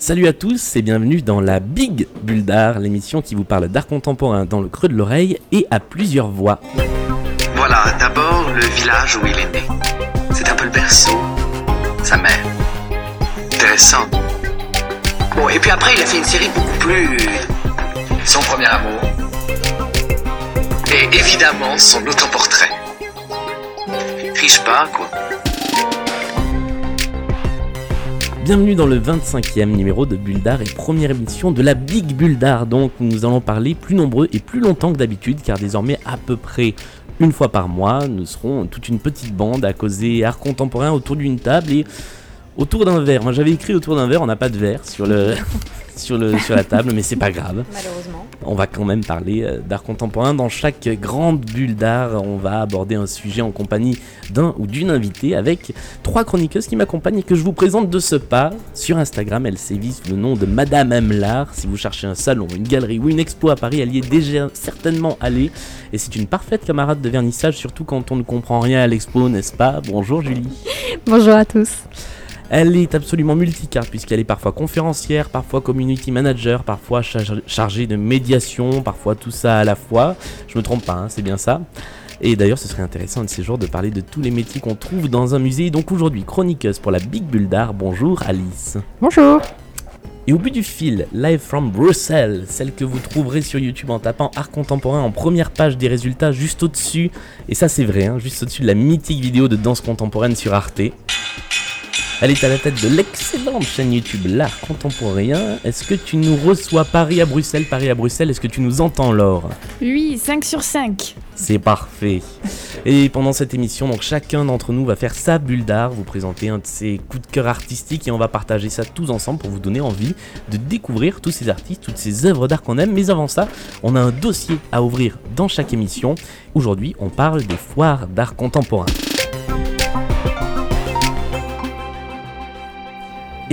Salut à tous et bienvenue dans la Big Bulle d'Art, l'émission qui vous parle d'art contemporain dans le creux de l'oreille et à plusieurs voix. Voilà, d'abord le village où il est né. C'est un peu le berceau, sa mère. Intéressant. Bon, et puis après, il a fait une série beaucoup plus. Son premier amour. Et évidemment, son autoportrait. Riche pas, quoi. Bienvenue dans le 25e numéro de Bulle d'Art et première émission de la Big Bulle d'Art. Donc nous allons parler plus nombreux et plus longtemps que d'habitude car désormais à peu près une fois par mois nous serons toute une petite bande à causer art contemporain autour d'une table et autour d'un verre. Moi j'avais écrit autour d'un verre, on n'a pas de verre sur le sur le sur la table mais c'est pas grave. Malheureusement. On va quand même parler euh, d'art contemporain. Dans chaque grande bulle d'art, on va aborder un sujet en compagnie d'un ou d'une invitée avec trois chroniqueuses qui m'accompagnent et que je vous présente de ce pas. Sur Instagram, elles sévissent le nom de Madame M. L'Art. Si vous cherchez un salon, une galerie ou une expo à Paris, elle y est déjà certainement allée. Et c'est une parfaite camarade de vernissage, surtout quand on ne comprend rien à l'expo, n'est-ce pas? Bonjour Julie. Bonjour à tous. Elle est absolument multicarte puisqu'elle est parfois conférencière, parfois community manager, parfois char- chargée de médiation, parfois tout ça à la fois. Je me trompe pas, hein, c'est bien ça. Et d'ailleurs, ce serait intéressant un de ces jours de parler de tous les métiers qu'on trouve dans un musée. Donc aujourd'hui, chroniqueuse pour la Big Bulle d'Art. Bonjour Alice. Bonjour. Et au bout du fil, live from Bruxelles, celle que vous trouverez sur YouTube en tapant art contemporain en première page des résultats juste au-dessus, et ça c'est vrai, hein, juste au-dessus de la mythique vidéo de danse contemporaine sur Arte. Elle est à la tête de l'excellente chaîne YouTube L'Art Contemporain. Est-ce que tu nous reçois Paris à Bruxelles, Paris à Bruxelles? Est-ce que tu nous entends, Laure? Oui, 5 sur 5. C'est parfait. Et pendant cette émission, donc chacun d'entre nous va faire sa bulle d'art, vous présenter un de ses coups de cœur artistiques et on va partager ça tous ensemble pour vous donner envie de découvrir tous ces artistes, toutes ces œuvres d'art qu'on aime. Mais avant ça, on a un dossier à ouvrir dans chaque émission. Aujourd'hui, on parle des foires d'art contemporain.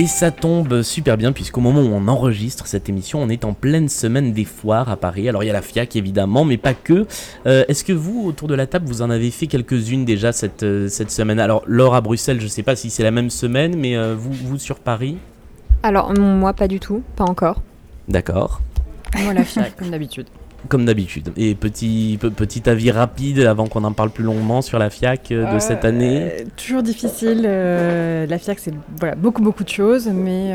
Et ça tombe super bien puisqu'au moment où on enregistre cette émission, on est en pleine semaine des foires à Paris. Alors il y a la FIAC évidemment, mais pas que. Euh, Est-ce que vous, autour de la table, vous en avez fait quelques-unes déjà cette, euh, cette semaine? Alors Laure à Bruxelles, je sais pas si c'est la même semaine, mais euh, vous, vous sur Paris? Alors, moi, pas du tout, pas encore. D'accord. Moi, la FIAC, comme d'habitude. Comme d'habitude. Et petit, pe- petit avis rapide avant qu'on en parle plus longuement sur la FIAC euh, de cette année. Euh, toujours difficile. euh, la FIAC, c'est voilà, beaucoup, beaucoup de choses. Mais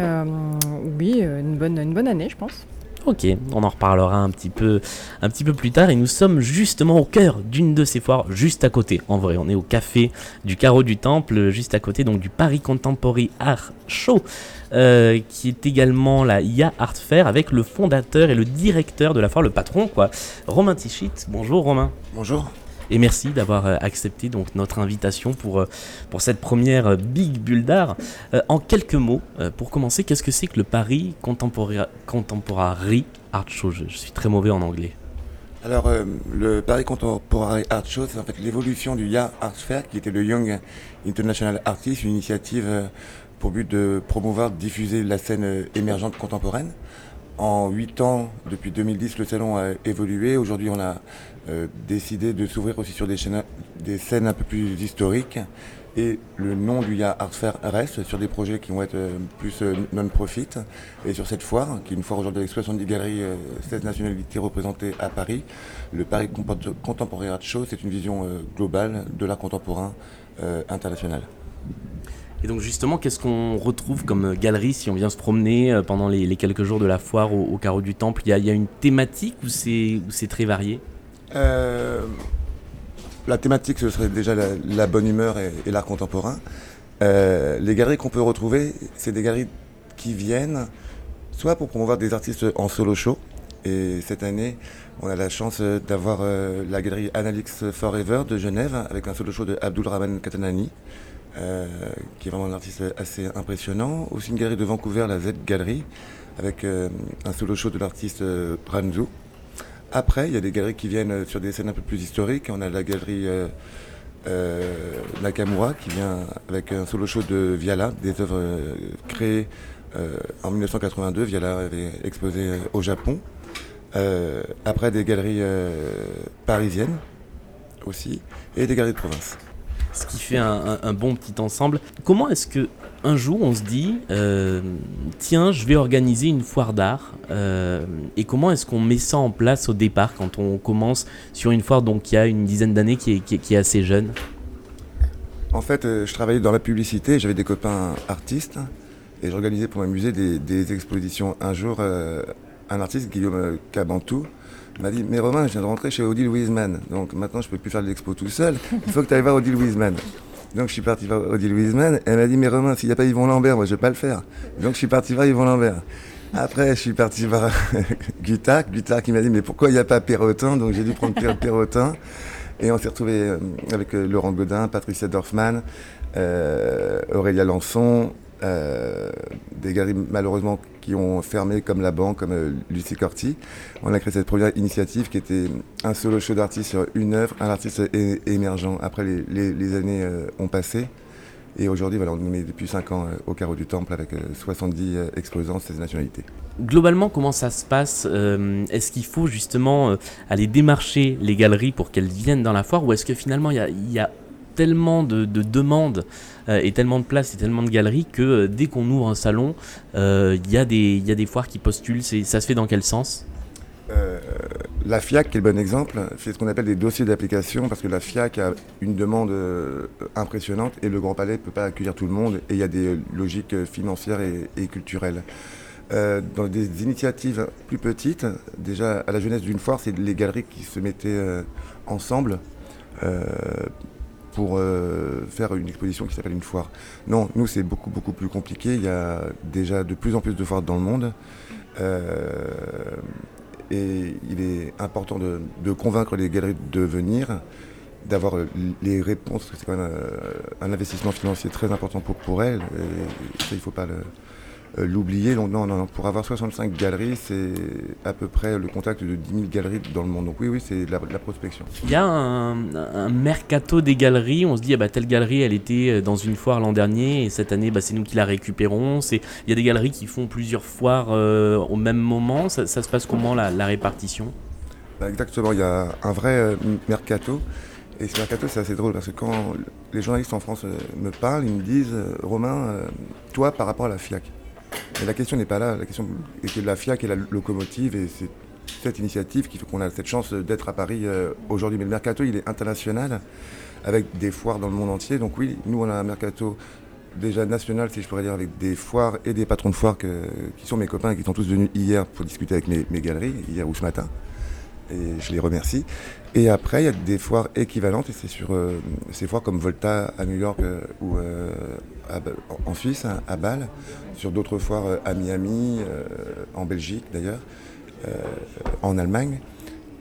oui, une bonne, une bonne année, je pense. Ok, on en reparlera un petit peu, un petit peu plus tard. Et nous sommes justement au cœur d'une de ces foires, juste à côté. En vrai, on est au café du Carreau du Temple, juste à côté donc du Paris Contemporary Art Show, euh, qui est également la IA Art Fair avec le fondateur et le directeur de la foire, le patron quoi, Romain Tichit. Bonjour Romain. Bonjour. Et merci d'avoir euh, accepté donc notre invitation pour, euh, pour cette première euh, Big Bulle d'art. Euh, en quelques mots, pour commencer, qu'est-ce que c'est que le Paris Contemporary, Art Show? Je, suis très mauvais en anglais. Alors, le Paris Contemporary Art Show, c'est en fait l'évolution du YA Art Fair, qui était le Young International Artist, une initiative pour but de promouvoir, diffuser la scène émergente contemporaine. En huit ans, depuis 2010, le salon a évolué. Aujourd'hui, on a euh, décidé de s'ouvrir aussi sur des, scènes un peu plus historiques. Et le nom du YA Art Fair reste sur des projets qui vont être euh, plus euh, non-profit. Et sur cette foire, qui est une foire aujourd'hui avec 70 galeries, euh, 16 nationalités représentées à Paris, le Paris Contemporary Art Show, c'est une vision euh, globale de l'art contemporain euh, international. Et donc justement, qu'est-ce qu'on retrouve comme euh, galerie si on vient se promener euh, pendant les, quelques jours de la foire au, au Carreau du Temple? Il y y a une thématique ou c'est très varié? Euh, la thématique, ce serait déjà la, bonne humeur et, l'art contemporain. Euh, les galeries qu'on peut retrouver, c'est des galeries qui viennent soit pour promouvoir des artistes en solo show. Et cette année, on a la chance euh, d'avoir la galerie Analix Forever de Genève avec un solo show de Abdul Rahman Katanani, qui est vraiment un artiste assez impressionnant. Aussi une galerie de Vancouver, la Z Gallery, avec un solo show de l'artiste Ranzu. Après, il y a des galeries qui viennent euh, sur des scènes un peu plus historiques. On a la galerie euh, euh, Nakamura qui vient avec un solo show de Viala, des œuvres créées en 1982. Viala avait exposé au Japon. Après, des galeries parisiennes aussi et des galeries de province. ce qui fait un- un bon petit ensemble. Comment est-ce que un jour on se dit, euh, tiens, je vais organiser une foire d'art euh, Et comment est-ce qu'on met ça en place au départ quand on commence sur une foire donc il a une dizaine d'années qui est, assez jeune? En fait, euh, je travaillais dans la publicité, j'avais des copains artistes et j'organisais pour m'amuser des, des expositions. Un jour, un artiste, Guillaume Cabantou, m'a dit Mais Romain, je viens de rentrer chez Odile Wiesman, donc maintenant je peux plus faire de l'expo tout seul, il faut que tu ailles voir Odile Wiesman. Donc je suis parti voir Odile Wiesman, elle m'a dit Mais Romain, s'il n'y a pas Yvon Lambert, moi je vais pas le faire. Donc je suis parti voir Yvon Lambert. Après, je suis parti voir Guitac, Guitac qui m'a dit Mais pourquoi il n'y a pas Perrotin? Donc j'ai dû prendre Per- Perrotin. Et on s'est retrouvé euh, avec euh, Laurent Godin, Patricia Dorfman, euh, Aurélia Lançon, euh, des galeries malheureusement qui ont fermé comme la banque, comme euh, Lucie Corti. On a créé cette première initiative qui était un solo show d'artiste sur une œuvre, un artiste émergent. Après, les, années euh, ont passé. Et aujourd'hui, voilà, on met depuis 5 ans au carreau du Temple avec euh, 70 euh, exposants, 16 nationalités. Globalement, comment ça se passe Est-ce qu'il faut justement aller démarcher les galeries pour qu'elles viennent dans la foire ou est-ce que finalement il y y a tellement de, de demandes euh, et tellement de places et tellement de galeries que euh, dès qu'on ouvre un salon, euh, il y, a des- il y a des foires qui postulent. C'est- Ça se fait dans quel sens? Euh, la FIAC, qui est le bon exemple, fait ce qu'on appelle des dossiers d'application parce que la FIAC a une demande euh, impressionnante et le Grand Palais ne peut pas accueillir tout le monde et il y a des logiques euh, financières et, culturelles. Euh, dans des initiatives plus petites, déjà à la jeunesse d'une foire, c'est les galeries qui se mettaient euh, ensemble. Euh, pour euh, faire une exposition qui s'appelle une foire. Non, nous c'est beaucoup beaucoup plus compliqué. Il y a déjà de plus en plus de foires dans le monde. Euh, et il est important de, convaincre les galeries de venir, d'avoir euh, les réponses, parce que c'est quand même un investissement financier très important pour, pour elles. Et ça, il ne faut pas le- euh, l'oublier. Donc non, non, non, pour avoir 65 galeries, c'est à peu près le contact de 10 000 galeries dans le monde. Donc oui, oui, c'est de la, de la prospection. Il y a un, un mercato des galeries. On se dit, ah bah, telle galerie, elle était euh, dans une foire l'an dernier et cette année, bah, c'est nous qui la récupérons. C'est- Il y a des galeries qui font plusieurs foires euh, au même moment. Ça, ça se passe comment la, la répartition? Bah, Exactement, il y a un vrai euh, mercato. Et ce mercato, c'est assez drôle parce que quand les journalistes en France me parlent, ils me disent Romain, toi par rapport à la FIAC. Mais la question n'est pas là. La question est que la FIAC est la locomotive et c'est cette initiative qui fait qu'on a cette chance d'être à Paris euh, aujourd'hui. Mais le mercato, il est international avec des foires dans le monde entier. Donc oui, nous, on a un mercato déjà national, si je pourrais dire, avec des foires et des patrons de foires qui sont mes copains et qui sont tous venus hier pour discuter avec mes galeries, hier ou ce matin et je les remercie. Et après, il y a des foires équivalentes, et c'est sur euh, ces foires comme Volta à New York euh, ou euh, en Suisse, hein, à Bâle, sur d'autres foires à Miami, en Belgique d'ailleurs, en Allemagne,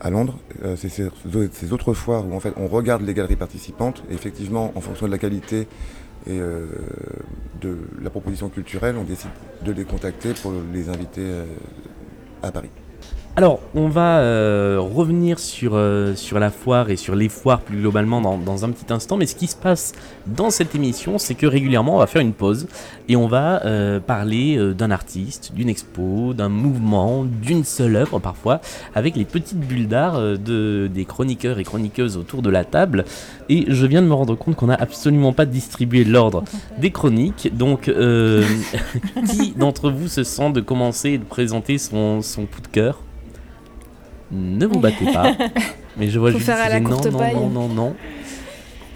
à Londres. C'est ces, autres foires où en fait on regarde les galeries participantes, et effectivement, en fonction de la qualité et de la proposition culturelle, on décide de les contacter pour les inviter à Paris. Alors, on va euh, revenir sur, euh, sur la foire et sur les foires plus globalement dans, un petit instant. Mais ce qui se passe dans cette émission, c'est que régulièrement, on va faire une pause et on va euh, parler d'un artiste, d'une expo, d'un mouvement, d'une seule œuvre parfois, avec les petites bulles d'art de, des chroniqueurs et chroniqueuses autour de la table. Et je viens de me rendre compte qu'on n'a absolument pas distribué l'ordre des chroniques. Donc, qui d'entre vous se sent de commencer et de présenter son, son coup de cœur? Ne vous battez pas. Mais je vois Faut juste faire à la non, non, paille. non, non, non.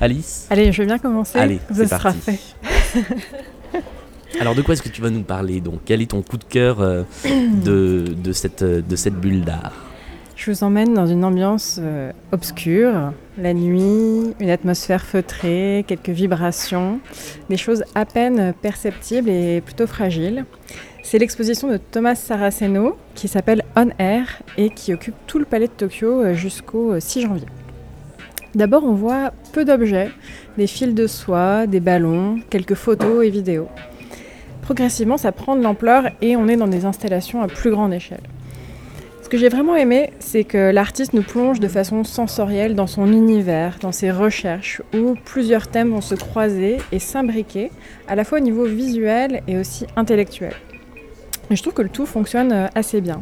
Alice Allez, je vais bien commencer. Allez, Ce c'est sera parti. fait. Alors de quoi est-ce que tu vas nous parler donc? Quel est ton coup de cœur euh, de, de, cette, de cette bulle d'art? Je vous emmène dans une ambiance euh, obscure, la nuit, une atmosphère feutrée, quelques vibrations, des choses à peine perceptibles et plutôt fragiles. C'est l'exposition de Thomas Saraceno qui s'appelle On Air et qui occupe tout le palais de Tokyo euh, jusqu'au euh, 6 janvier. D'abord, on voit peu d'objets, des fils de soie, des ballons, quelques photos et vidéos. Progressivement, ça prend de l'ampleur et on est dans des installations à plus grande échelle. Ce que j'ai vraiment aimé, c'est que l'artiste nous plonge de façon sensorielle dans son univers, dans ses recherches, où plusieurs thèmes vont se croiser et s'imbriquer, à la fois au niveau visuel et aussi intellectuel. Et je trouve que le tout fonctionne euh, assez bien.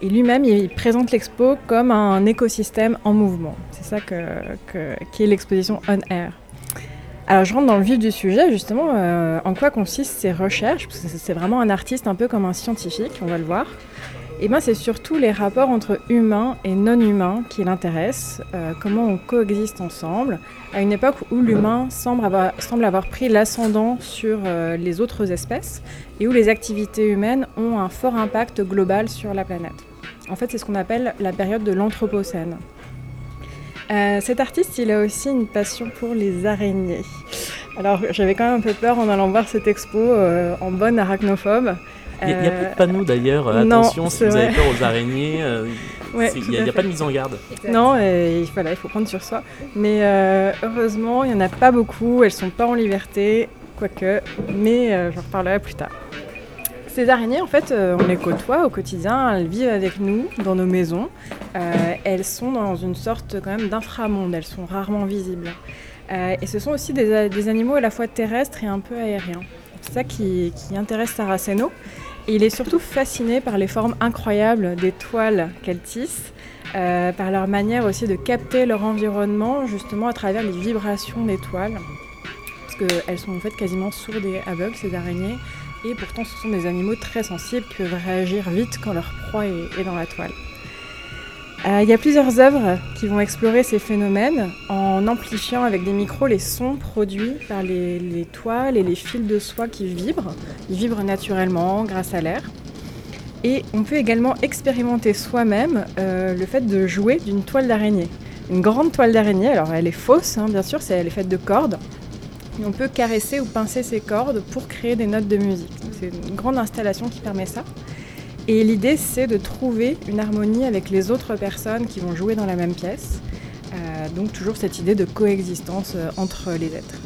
Et lui-même, il présente l'expo comme un écosystème en mouvement. C'est ça que, que- qui est l'exposition On Air. Alors je rentre dans le vif du sujet, justement, euh, en quoi consistent ces recherches, parce que c'est vraiment un artiste un peu comme un scientifique, on va le voir. Eh ben c'est surtout les rapports entre humains et non humains qui l'intéressent, euh, comment on coexiste ensemble, à une époque où l'humain semble avoir, semble avoir pris l'ascendant sur euh, les autres espèces et où les activités humaines ont un fort impact global sur la planète. En fait, c'est ce qu'on appelle la période de l'Anthropocène. Euh, cet artiste, il a aussi une passion pour les araignées. Alors, j'avais quand même un peu peur en allant voir cette expo en bonne arachnophobe. Il n'y a, a, pas de panneau d'ailleurs. Euh, non, Attention, si vous avez peur aux araignées, ouais, il n'y a, a pas de mise en garde. Non, et, voilà, il faut prendre sur soi. Mais heureusement, il n'y en a pas beaucoup. Elles sont pas en liberté, quoique. Mais j'en reparlerai plus tard. Ces araignées, en fait, on les côtoie au quotidien, elles vivent avec nous dans nos maisons. Euh, elles sont dans une sorte quand même d'inframonde, elles sont rarement visibles. Euh, et ce sont aussi des, des, animaux à la fois terrestres et un peu aériens. C'est ça qui, qui intéresse Saraceno. Il est surtout fasciné par les formes incroyables des toiles qu'elles tissent, euh, par leur manière aussi de capter leur environnement justement à travers les vibrations des toiles. Parce qu'elles sont en fait quasiment sourdes et aveugles, ces araignées. Et pourtant, ce sont des animaux très sensibles qui peuvent réagir vite quand leur proie est dans la toile. Euh, il y a plusieurs œuvres qui vont explorer ces phénomènes en amplifiant avec des micros les sons produits par les, les, toiles et les fils de soie qui vibrent. Ils vibrent naturellement grâce à l'air. Et on peut également expérimenter soi-même euh, le fait de jouer d'une toile d'araignée. Une grande toile d'araignée, alors elle est fausse, hein, bien sûr, elle est faite de cordes. On peut caresser ou pincer ces cordes pour créer des notes de musique. C'est une grande installation qui permet ça. Et l'idée, c'est de trouver une harmonie avec les autres personnes qui vont jouer dans la même pièce. Euh, donc toujours cette idée de coexistence euh, entre les êtres.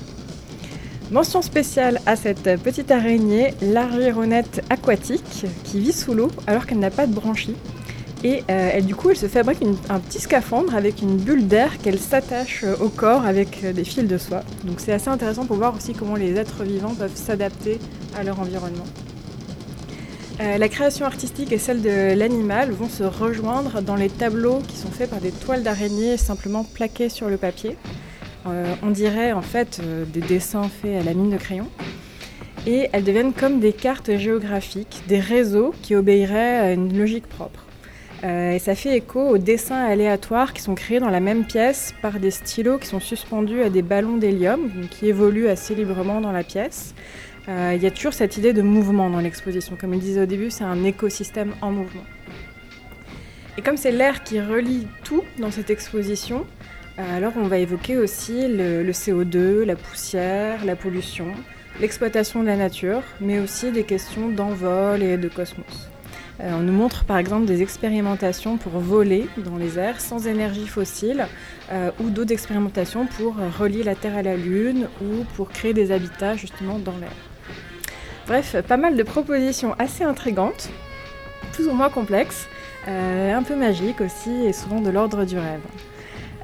Mention spéciale à cette petite araignée, l'argironnette aquatique, qui vit sous l'eau alors qu'elle n'a pas de branchies. Et euh, du coup, elle se fabrique un petit scaphandre avec une bulle d'air qu'elle s'attache au corps avec des fils de soie. Donc c'est assez intéressant pour voir aussi comment les êtres vivants peuvent s'adapter à leur environnement. Euh, la création artistique et celle de l'animal vont se rejoindre dans les tableaux qui sont faits par des toiles d'araignée simplement plaquées sur le papier. Euh, on dirait en fait euh, des dessins faits à la mine de crayon. Et elles deviennent comme des cartes géographiques, des réseaux qui obéiraient à une logique propre. Et ça fait écho aux dessins aléatoires qui sont créés dans la même pièce par des stylos qui sont suspendus à des ballons d'hélium qui évoluent assez librement dans la pièce. Euh, il y a toujours cette idée de mouvement dans l'exposition. Comme il disait au début, c'est un écosystème en mouvement. Et comme c'est l'air qui relie tout dans cette exposition, euh, alors on va évoquer aussi le, le, CO2, la poussière, la pollution, l'exploitation de la nature, mais aussi des questions d'envol et de cosmos. Euh, on nous montre par exemple des expérimentations pour voler dans les airs sans énergie fossile ou d'autres expérimentations pour relier la Terre à la Lune ou pour créer des habitats justement dans l'air. Bref, pas mal de propositions assez intrigantes, plus ou moins complexes, euh, un peu magiques aussi et souvent de l'ordre du rêve.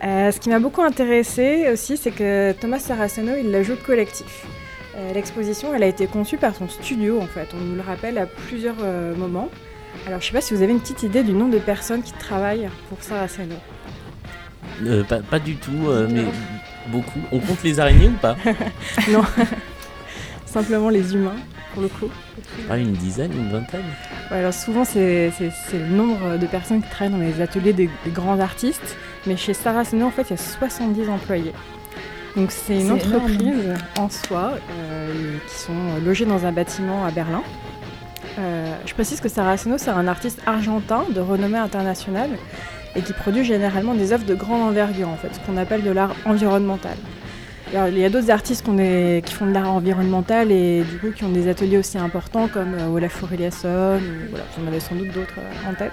Euh, ce qui m'a beaucoup intéressé aussi, c'est que Thomas Saraceno, il la joue collectif. Euh, L'exposition, elle a été conçue par son studio en fait, on nous le rappelle à plusieurs moments. Alors je sais pas si vous avez une petite idée du nombre de personnes qui travaillent pour Saraceno. Pas, pas, du tout, mais beaucoup. On compte les araignées ou pas? Non, simplement les humains pour le coup. Ah, une dizaine, une vingtaine ouais, alors Souvent, c'est le nombre de personnes qui travaillent dans les ateliers des, des grands artistes. Mais chez Saraceno, en fait, il y a 70 employés. Donc, c'est une entreprise énorme. en soi euh, qui sont logés dans un bâtiment à Berlin. Euh, je précise que Saraceno, c'est un artiste argentin de renommée internationale et qui produit généralement des œuvres de grande envergure, en fait, ce qu'on appelle de l'art environnemental. Il y a d'autres artistes qui font de l'art environnemental et du coup qui ont des ateliers aussi importants comme euh, Olaf Eliasson, ou voilà, j'en avais sans doute d'autres euh, en tête.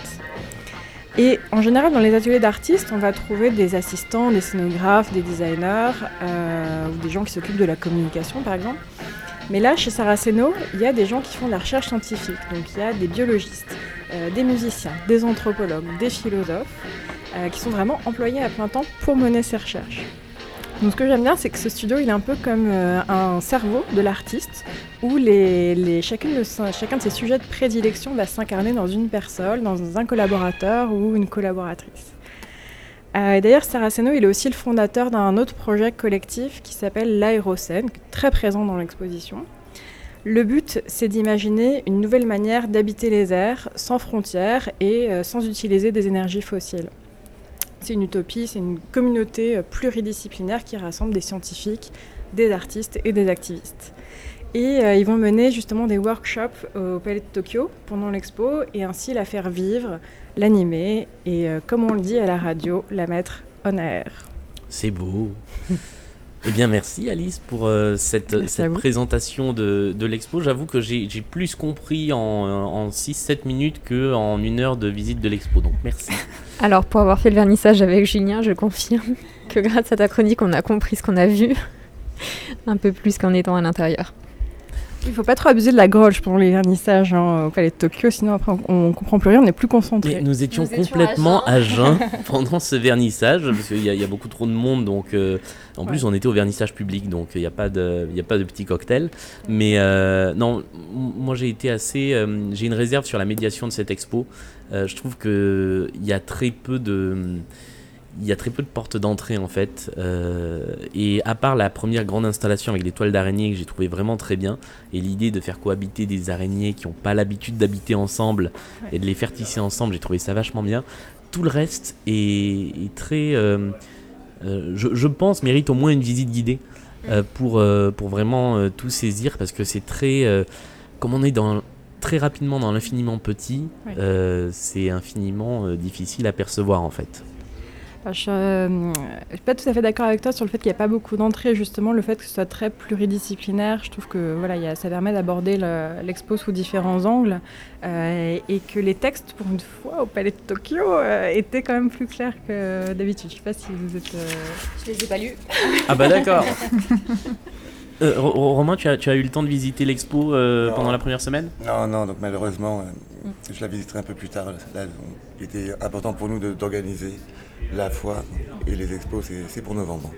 Et en général, dans les ateliers d'artistes, on va trouver des assistants, des scénographes, des designers, euh, ou des gens qui s'occupent de la communication par exemple. Mais là, chez Saraceno, il y a des gens qui font de la recherche scientifique. Donc il y a des biologistes, des musiciens, des anthropologues, des philosophes, qui sont vraiment employés à plein temps pour mener ces recherches. Donc ce que j'aime bien, c'est que ce studio, il est un peu comme euh, un cerveau de l'artiste, où chacun de ses sujets de prédilection va s'incarner dans une personne, dans un collaborateur ou une collaboratrice. Euh, D'ailleurs, Saraceno, il est aussi le fondateur d'un autre projet collectif qui s'appelle l'Aérocène, très présent dans l'exposition. Le but, c'est d'imaginer une nouvelle manière d'habiter les airs sans frontières et euh, sans utiliser des énergies fossiles. C'est une utopie, c'est une communauté euh, pluridisciplinaire qui rassemble des scientifiques, des artistes et des activistes. Et euh, ils vont mener justement des workshops au Palais de Tokyo pendant l'expo et ainsi la faire vivre, l'animer et, euh, comme on le dit à la radio, la mettre on air. C'est beau. Eh bien, merci Alice pour euh, cette, présentation de, de l'expo. J'avoue que j'ai j'ai plus compris en, en 6-7 minutes qu'en une heure de visite de l'expo. Donc, merci. Alors, pour avoir fait le vernissage avec Julien, je confirme que grâce à ta chronique, on a compris ce qu'on a vu un peu plus qu'en étant à l'intérieur. Il faut pas trop abuser de la gorge pendant les vernissages hein, au Palais de Tokyo, sinon après on, on comprend plus rien, on n'est plus concentré. Mais nous étions Nous étions complètement à à jeun pendant ce vernissage, parce qu'il y, a- il y a beaucoup trop de monde, donc euh, en plus on était au vernissage public, donc il n'y a, pas de- il y a pas de petit cocktail. Mais euh, non, moi j'ai été assez... euh, j'ai une réserve sur la médiation de cette expo. Euh, je trouve qu'il y a très peu de... Il y a très peu de portes d'entrée en fait, Euh, et à part la première grande installation avec des toiles d'araignée que j'ai trouvé vraiment très bien, et l'idée de faire cohabiter des araignées qui n'ont pas l'habitude d'habiter ensemble et de les faire tisser ensemble, j'ai trouvé ça vachement bien. Tout le reste est, est très, euh, je, je pense, mérite au moins une visite guidée pour, pour vraiment tout saisir parce que c'est très, comme on est dans très rapidement dans l'infiniment petit, euh, c'est infiniment euh, difficile à percevoir en fait. Je ne suis pas tout à fait d'accord avec toi sur le fait qu'il n'y a pas beaucoup d'entrées, justement, le fait que ce soit très pluridisciplinaire. Je trouve que voilà, il y a- ça permet d'aborder le- l'expo sous différents angles euh, et que les textes, pour une fois, au Palais de Tokyo, euh, étaient quand même plus clairs que d'habitude. Je ne sais pas si vous êtes. euh, Je les ai pas lus. Ah bah d'accord. Euh, Ro- Ro- Romain, tu as, tu as eu le temps de visiter l'expo euh, pendant la première semaine? Non, non, donc malheureusement, euh, je la visiterai un peu plus tard. Là, il était important pour nous d'organiser la foire et les expos, c'est pour novembre.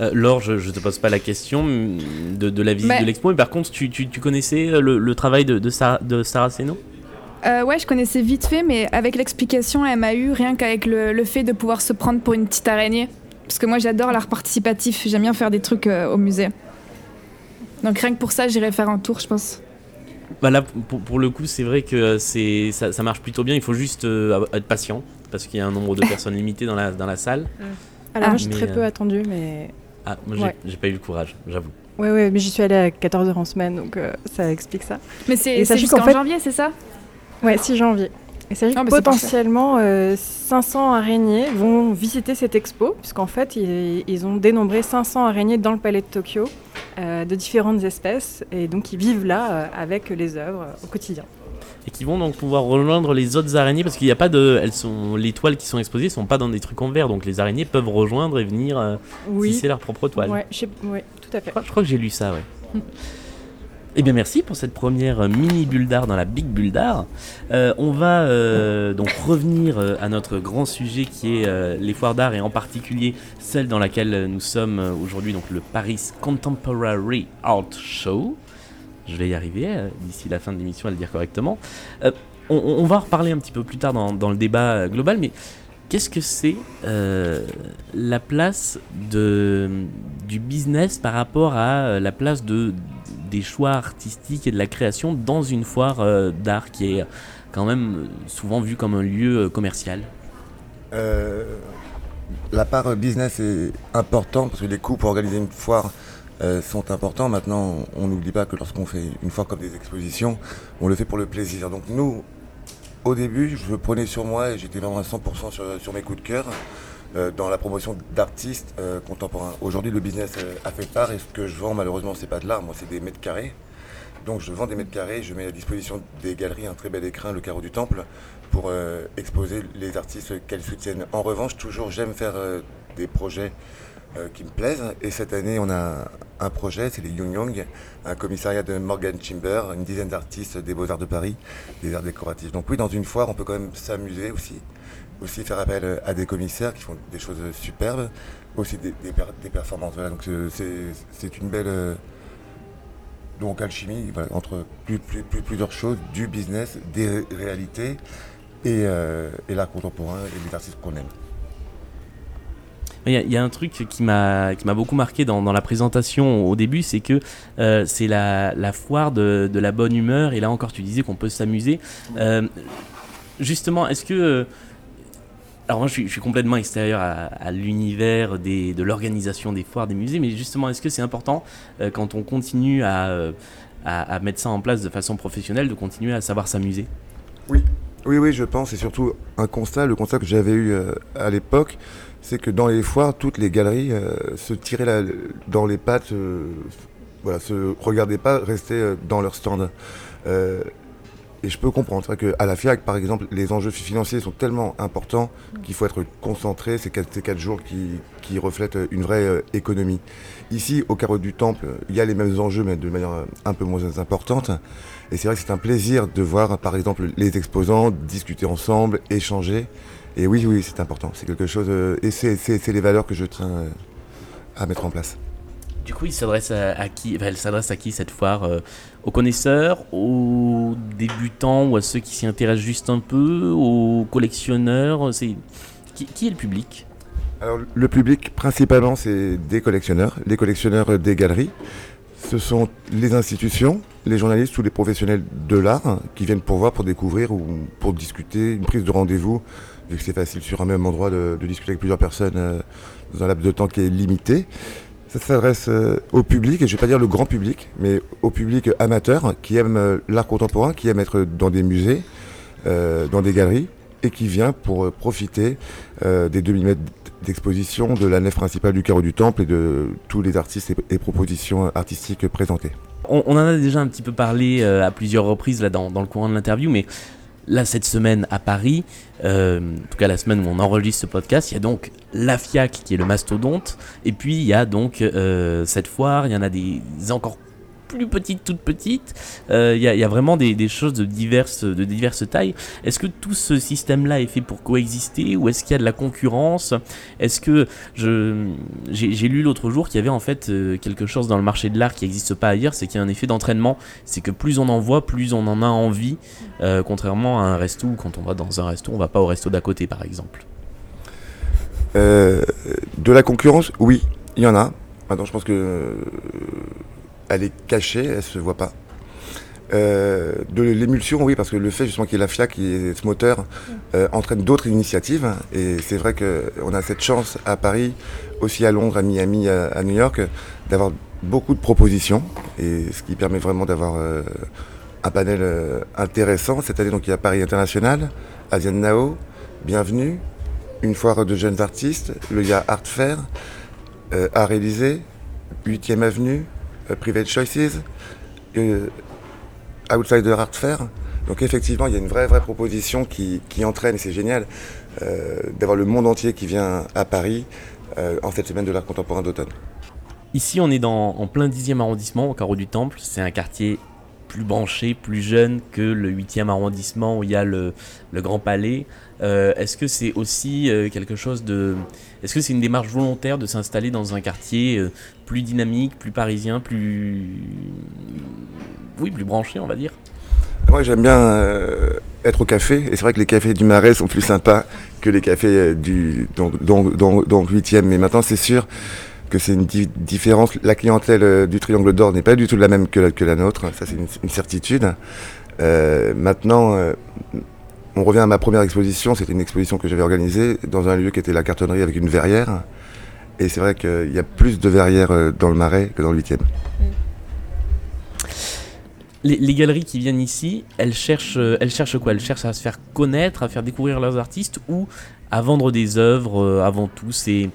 Euh, Laure, je, je te pose pas la question mm, de, de la visite Mais- de l'expo, mais par contre, tu, tu- tu connaissais le, le travail de, de, Sarah, de Saraceno Euh, ouais, je connaissais vite fait, mais avec l'explication, elle m'a eu rien qu'avec le, le fait de pouvoir se prendre pour une petite araignée. Parce que moi, j'adore l'art participatif. J'aime bien faire des trucs euh, au musée. Donc rien que pour ça, j'irai faire un tour, je pense. Bah là, pour, pour le coup, c'est vrai que c'est ça, ça marche plutôt bien. Il faut juste euh, être patient parce qu'il y a un nombre de personnes limité dans la, dans la salle. Alors, Ah. moi, j'ai très euh, peu attendu, mais. Ah, moi, j'ai Ouais. pas eu le courage, j'avoue. Ouais, ouais, mais j'y suis allée à 14h en semaine, donc euh, ça explique ça. Mais c'est Et c'est sachez jusqu'en qu'en fait- janvier, c'est ça? Ouais, 6 janvier. Et sachez Ah, que c'est potentiellement euh, 500 araignées vont visiter cette expo, puisqu'en fait, ils, ils ont dénombré 500 araignées dans le palais de Tokyo, euh, de différentes espèces, et donc ils vivent là euh, avec les œuvres euh, au quotidien. Et qui vont donc pouvoir rejoindre les autres araignées parce qu'il n'y a pas de. Elles sont, les toiles qui sont exposées sont pas dans des trucs en verre, donc les araignées peuvent rejoindre et venir euh, tisser leur propre toile. ouais, ouais, tout à fait. Je crois, je crois que j'ai lu ça, ouais. Eh bien, merci pour cette première euh, mini bulle d'art dans la big bulle d'art. Euh, on va euh, donc revenir à notre grand sujet qui est les foires d'art et en particulier celle dans laquelle nous sommes aujourd'hui, donc le Paris Contemporary Art Show. Je vais y arriver d'ici la fin de l'émission à le dire correctement. On, va en reparler un petit peu plus tard dans, le débat global, mais qu'est-ce que c'est la place du business par rapport à la place de, des choix artistiques et de la création dans une foire euh, d'art qui est quand même euh, souvent vue comme un lieu euh, commercial la part business est importante parce que les coûts pour organiser une foire sont importants. Maintenant, on n'oublie pas que lorsqu'on fait une foire comme des expositions, on le fait pour le plaisir. Donc nous, au début, je prenais sur moi et j'étais vraiment à 100% sur, sur mes coups de cœur euh, dans la promotion d'artistes euh, contemporains. Aujourd'hui, le business euh, a fait part et ce que je vends, malheureusement, c'est pas de l'art, moi, c'est des mètres carrés. Donc je vends des mètres carrés, je mets à disposition des galeries un très bel écrin, le carreau du temple, pour exposer les artistes qu'elles soutiennent. En revanche, toujours j'aime faire des projets qui me plaisent. Et cette année, on a un projet, c'est les Young Young, un commissariat de Morgan Chimber, une dizaine d'artistes des Beaux-Arts de Paris, des arts décoratifs. Donc oui, dans une foire, on peut quand même s'amuser aussi. Aussi faire appel euh, à des commissaires qui font des choses superbes, aussi des, des per- des performances. Voilà, donc euh, c'est- une belle euh, donc alchimie entre plus, plus- plus- plusieurs choses, du business, des ré- réalités et, et l'art contemporain et les artistes qu'on aime. Il y, a- un truc qui m'a beaucoup marqué dans, dans la présentation au début, c'est que c'est la, la foire de, de la bonne humeur. Et là encore, tu disais qu'on peut s'amuser. Justement, est-ce que alors moi, je suis, complètement extérieur à, l'univers de l'organisation des foires, des musées, mais justement, est-ce que c'est important euh, quand on continue à, euh, à, mettre ça en place de façon professionnelle, de continuer à savoir s'amuser? Oui, oui, je pense, et surtout un constat, le constat que j'avais eu euh, à l'époque, c'est que dans les foires, toutes les galeries se tiraient dans les pattes, voilà, se regardaient pas, restaient dans leur stand. Et je peux comprendre, c'est vrai qu'à la FIAC, par exemple, les enjeux financiers sont tellement importants qu'il faut être concentré, ces quatre, ces quatre jours qui, reflètent une vraie euh, économie. Ici, au carreau du Temple, il y a les mêmes enjeux, mais de manière euh, un peu moins importante. Et c'est vrai que c'est un plaisir de voir, par exemple, les exposants discuter ensemble, échanger. Et oui, oui, c'est important. C'est quelque chose. euh, et c'est les valeurs que je tiens à mettre en place. Du coup, il s'adresse à, qui Elle s'adresse à qui cette foire Aux connaisseurs, aux débutants ou à ceux qui s'y intéressent juste un peu, aux collectionneurs qui, est le public? Alors, le public, principalement, c'est des collectionneurs, les collectionneurs des galeries. Ce sont les institutions, les journalistes ou les professionnels de l'art qui viennent pour voir, pour découvrir ou pour discuter, une prise de rendez-vous, vu que c'est facile sur un même endroit de, de discuter avec plusieurs personnes euh, dans un laps de temps qui est limité. Ça s'adresse euh, au public, et je ne vais pas dire le grand public, mais au public amateur qui aime euh, l'art contemporain, qui aime être dans des musées, euh, dans des galeries, et qui vient pour profiter des 2000 mètres d'exposition de la nef principale du carreau du Temple et de tous les artistes et, propositions artistiques présentés. on, en a déjà un petit peu parlé à plusieurs reprises là, dans le courant de l'interview, mais là, cette semaine à Paris, euh, en tout cas la semaine où on enregistre ce podcast, il y a donc la FIAC qui est le mastodonte, et puis il y a donc euh, cette foire, il y en a des, encore plus petites, toutes petites, Euh, il il y a vraiment des, choses de diverses, de diverses tailles. Est-ce que tout ce système-là est fait pour coexister, ou est-ce qu'il y a de la concurrence? Est-ce que j'ai lu l'autre jour qu'il y avait en fait euh, quelque chose dans le marché de l'art qui n'existe pas ailleurs, c'est qu'il y a un effet d'entraînement. C'est que plus on en voit, plus on en a envie. euh, contrairement à un resto où quand on va dans un resto, on va pas au resto d'à côté par exemple. Euh, de la concurrence, oui, il y en a. Maintenant, je pense que euh, elle est cachée, elle se voit pas. Euh, de l'émulsion, oui, parce que le fait justement qu'il y ait la FIAC, qui est ce moteur, euh, entraîne d'autres initiatives. Et c'est vrai qu'on a cette chance à Paris, aussi à Londres, à Miami, à, New York, d'avoir beaucoup de propositions. Et ce qui permet vraiment d'avoir euh, un panel intéressant. Cette année, donc, il y a Paris International, Asian Nao, Bienvenue, une foire de jeunes artistes, le IA Art Fair, Art Élysée, 8e Avenue, Private Choices, euh, Outsider Art Fair. Donc effectivement, il y a une vraie, vraie proposition qui, qui entraîne, et c'est génial, euh, d'avoir le monde entier qui vient à Paris euh, en cette semaine de l'art contemporain d'automne. Ici, on est dans, en plein 10e arrondissement, au carreau du Temple. C'est un quartier plus branché, plus jeune que le 8e arrondissement où il y a le, Grand Palais. Euh, Est-ce que c'est aussi euh, quelque chose de. Est-ce que c'est une démarche volontaire de s'installer dans un quartier euh, plus dynamique, plus parisien, plus. Oui, plus branché, on va dire? Moi, j'aime bien être au café, et c'est vrai que les cafés du Marais sont plus sympas que les cafés du donc 8e. Mais maintenant, c'est sûr que c'est une di- différence. La clientèle euh, du Triangle d'Or n'est pas du tout la même que la, nôtre, ça c'est une, certitude. Euh, maintenant, euh, on revient à ma première exposition, c'était une exposition que j'avais organisée dans un lieu qui était la cartonnerie avec une verrière. Et c'est vrai qu'il y a plus de verrières dans le Marais que dans le 8e. Les, les galeries qui viennent ici, elles cherchent, elles cherchent quoi? Elles cherchent à se faire connaître, à faire découvrir leurs artistes ou à vendre des œuvres avant tout? C'est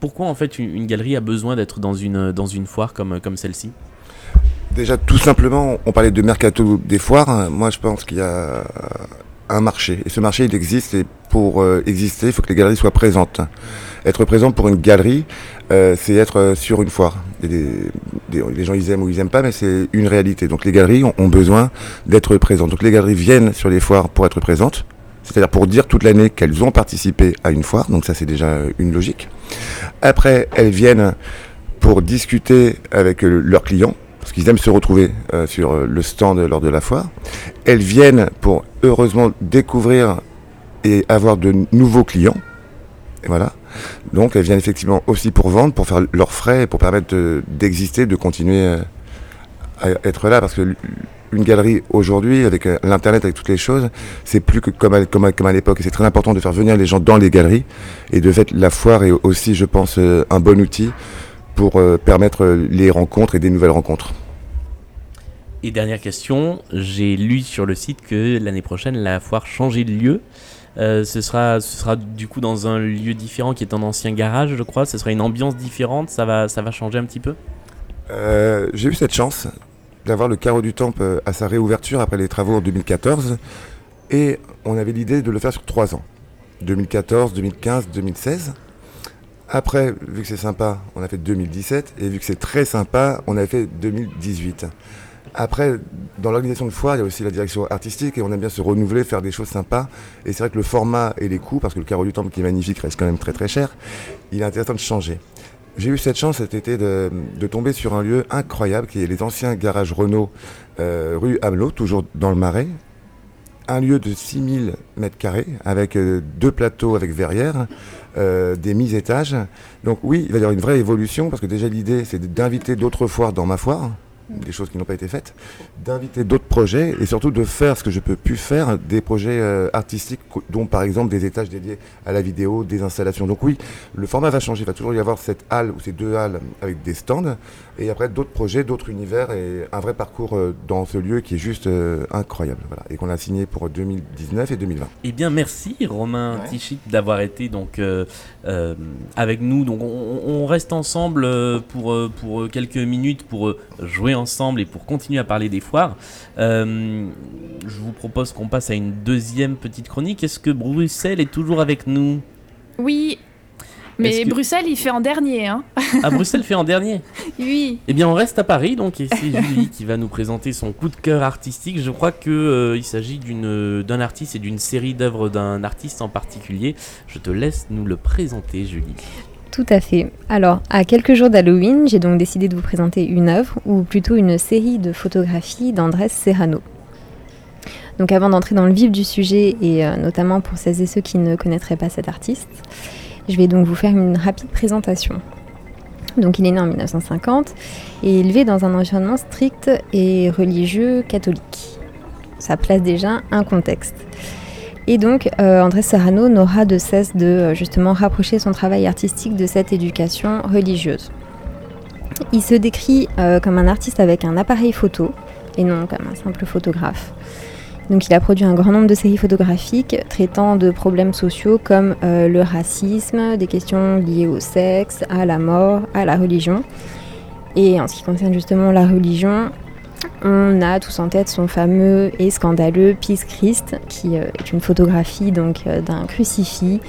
pourquoi en fait une, galerie a besoin d'être dans une une foire comme comme celle-ci? Déjà, tout simplement, on parlait de mercato des foires. Moi, je pense qu'il y a un marché. Et ce marché, il existe. Et pour euh, exister, il faut que les galeries soient présentes. Être présent pour une galerie, euh, c'est être euh, sur une foire. Les gens, ils aiment ou ils aiment pas, mais c'est une réalité. Donc, les galeries ont, ont besoin d'être présentes. Donc, les galeries viennent sur les foires pour être présentes. C'est-à-dire pour dire toute l'année qu'elles ont participé à une foire. Donc, ça, c'est déjà une logique. Après, elles viennent pour discuter avec euh, leurs clients parce qu'ils aiment se retrouver euh, sur euh, le stand lors de la foire. Elles viennent pour heureusement découvrir et avoir de nouveaux clients. Et voilà. Donc elles viennent effectivement aussi pour vendre, pour faire leurs frais, pour permettre d'exister, de, continuer euh, à être là. Parce que une galerie aujourd'hui, avec euh, l'internet, avec toutes les choses, c'est plus que comme à, comme comme à l'époque. Et c'est très important de faire venir les gens dans les galeries. Et de fait, la foire est aussi, je pense, un bon outil pour permettre les rencontres et des nouvelles rencontres. Et dernière question, j'ai lu sur le site que l'année prochaine, la foire changeait de lieu. Euh, ce, sera, ce sera du coup dans un lieu différent qui est un ancien garage, je crois. Ce sera une ambiance différente. Ça va, ça va changer un petit peu? Euh, J'ai eu cette chance d'avoir le carreau du Temple euh, à sa réouverture après les travaux en 2014. Et on avait l'idée de le faire sur trois ans 2014, 2015, 2016. Après, vu que c'est sympa, on a fait 2017. Et vu que c'est très sympa, on a fait 2018. Après, dans l'organisation de foire, il y a aussi la direction artistique et on aime bien se renouveler, faire des choses sympas. Et c'est vrai que le format et les coûts, parce que le carreau du temple qui est magnifique reste quand même très très cher, il est intéressant de changer. J'ai eu cette chance cet été de, tomber sur un lieu incroyable qui est les anciens garages Renault euh, rue Hamelot, toujours dans le Marais. Un lieu de 6000 mètres carrés avec euh, deux plateaux avec verrières, euh, des mises étages. Donc oui, il va y avoir une vraie évolution parce que déjà l'idée c'est d'inviter d'autres foires dans ma foire des choses qui n'ont pas été faites, d'inviter d'autres projets et surtout de faire ce que je peux plus faire, des projets euh, artistiques, dont par exemple des étages dédiés à la vidéo, des installations. Donc oui, le format va changer, il va toujours y avoir cette halle ou ces deux halles avec des stands et après d'autres projets, d'autres univers et un vrai parcours euh, dans ce lieu qui est juste euh, incroyable voilà, et qu'on a signé pour 2019 et 2020. Eh bien merci Romain Tichit d'avoir été donc avec nous. Donc on, reste ensemble pour, pour quelques minutes pour jouer ensemble et pour continuer à parler des foires, euh, je vous propose qu'on passe à une deuxième petite chronique. Est-ce que Bruxelles est toujours avec nous? Oui, mais Bruxelles, il fait en dernier. Hein ah, Bruxelles fait en dernier Oui. Eh bien, on reste à Paris, donc, et c'est Julie qui va nous présenter son coup de cœur artistique. Je crois qu'il euh, il s'agit d'un artiste et d'une série d'œuvres d'un artiste en particulier. Je te laisse nous le présenter, Julie. Tout à fait. Alors, à quelques jours d'Halloween, j'ai donc décidé de vous présenter une œuvre, ou plutôt une série de photographies d'Andrés Serrano. Donc avant d'entrer dans le vif du sujet, et euh, notamment pour celles et ceux qui ne connaîtraient pas cet artiste, je vais donc vous faire une rapide présentation. Donc il est né en 1950 et élevé dans un environnement strict et religieux catholique. Ça place déjà un contexte. Et donc, euh, André Serrano n'aura de cesse de euh, justement rapprocher son travail artistique de cette éducation religieuse. Il se décrit euh, comme un artiste avec un appareil photo et non comme un simple photographe. Donc il a produit un grand nombre de séries photographiques traitant de problèmes sociaux comme le racisme, des questions liées au sexe, à la mort, à la religion. Et en ce qui concerne justement la religion, on a tous en tête son fameux et scandaleux Peace Christ, qui euh, est une photographie donc euh, d'un crucifix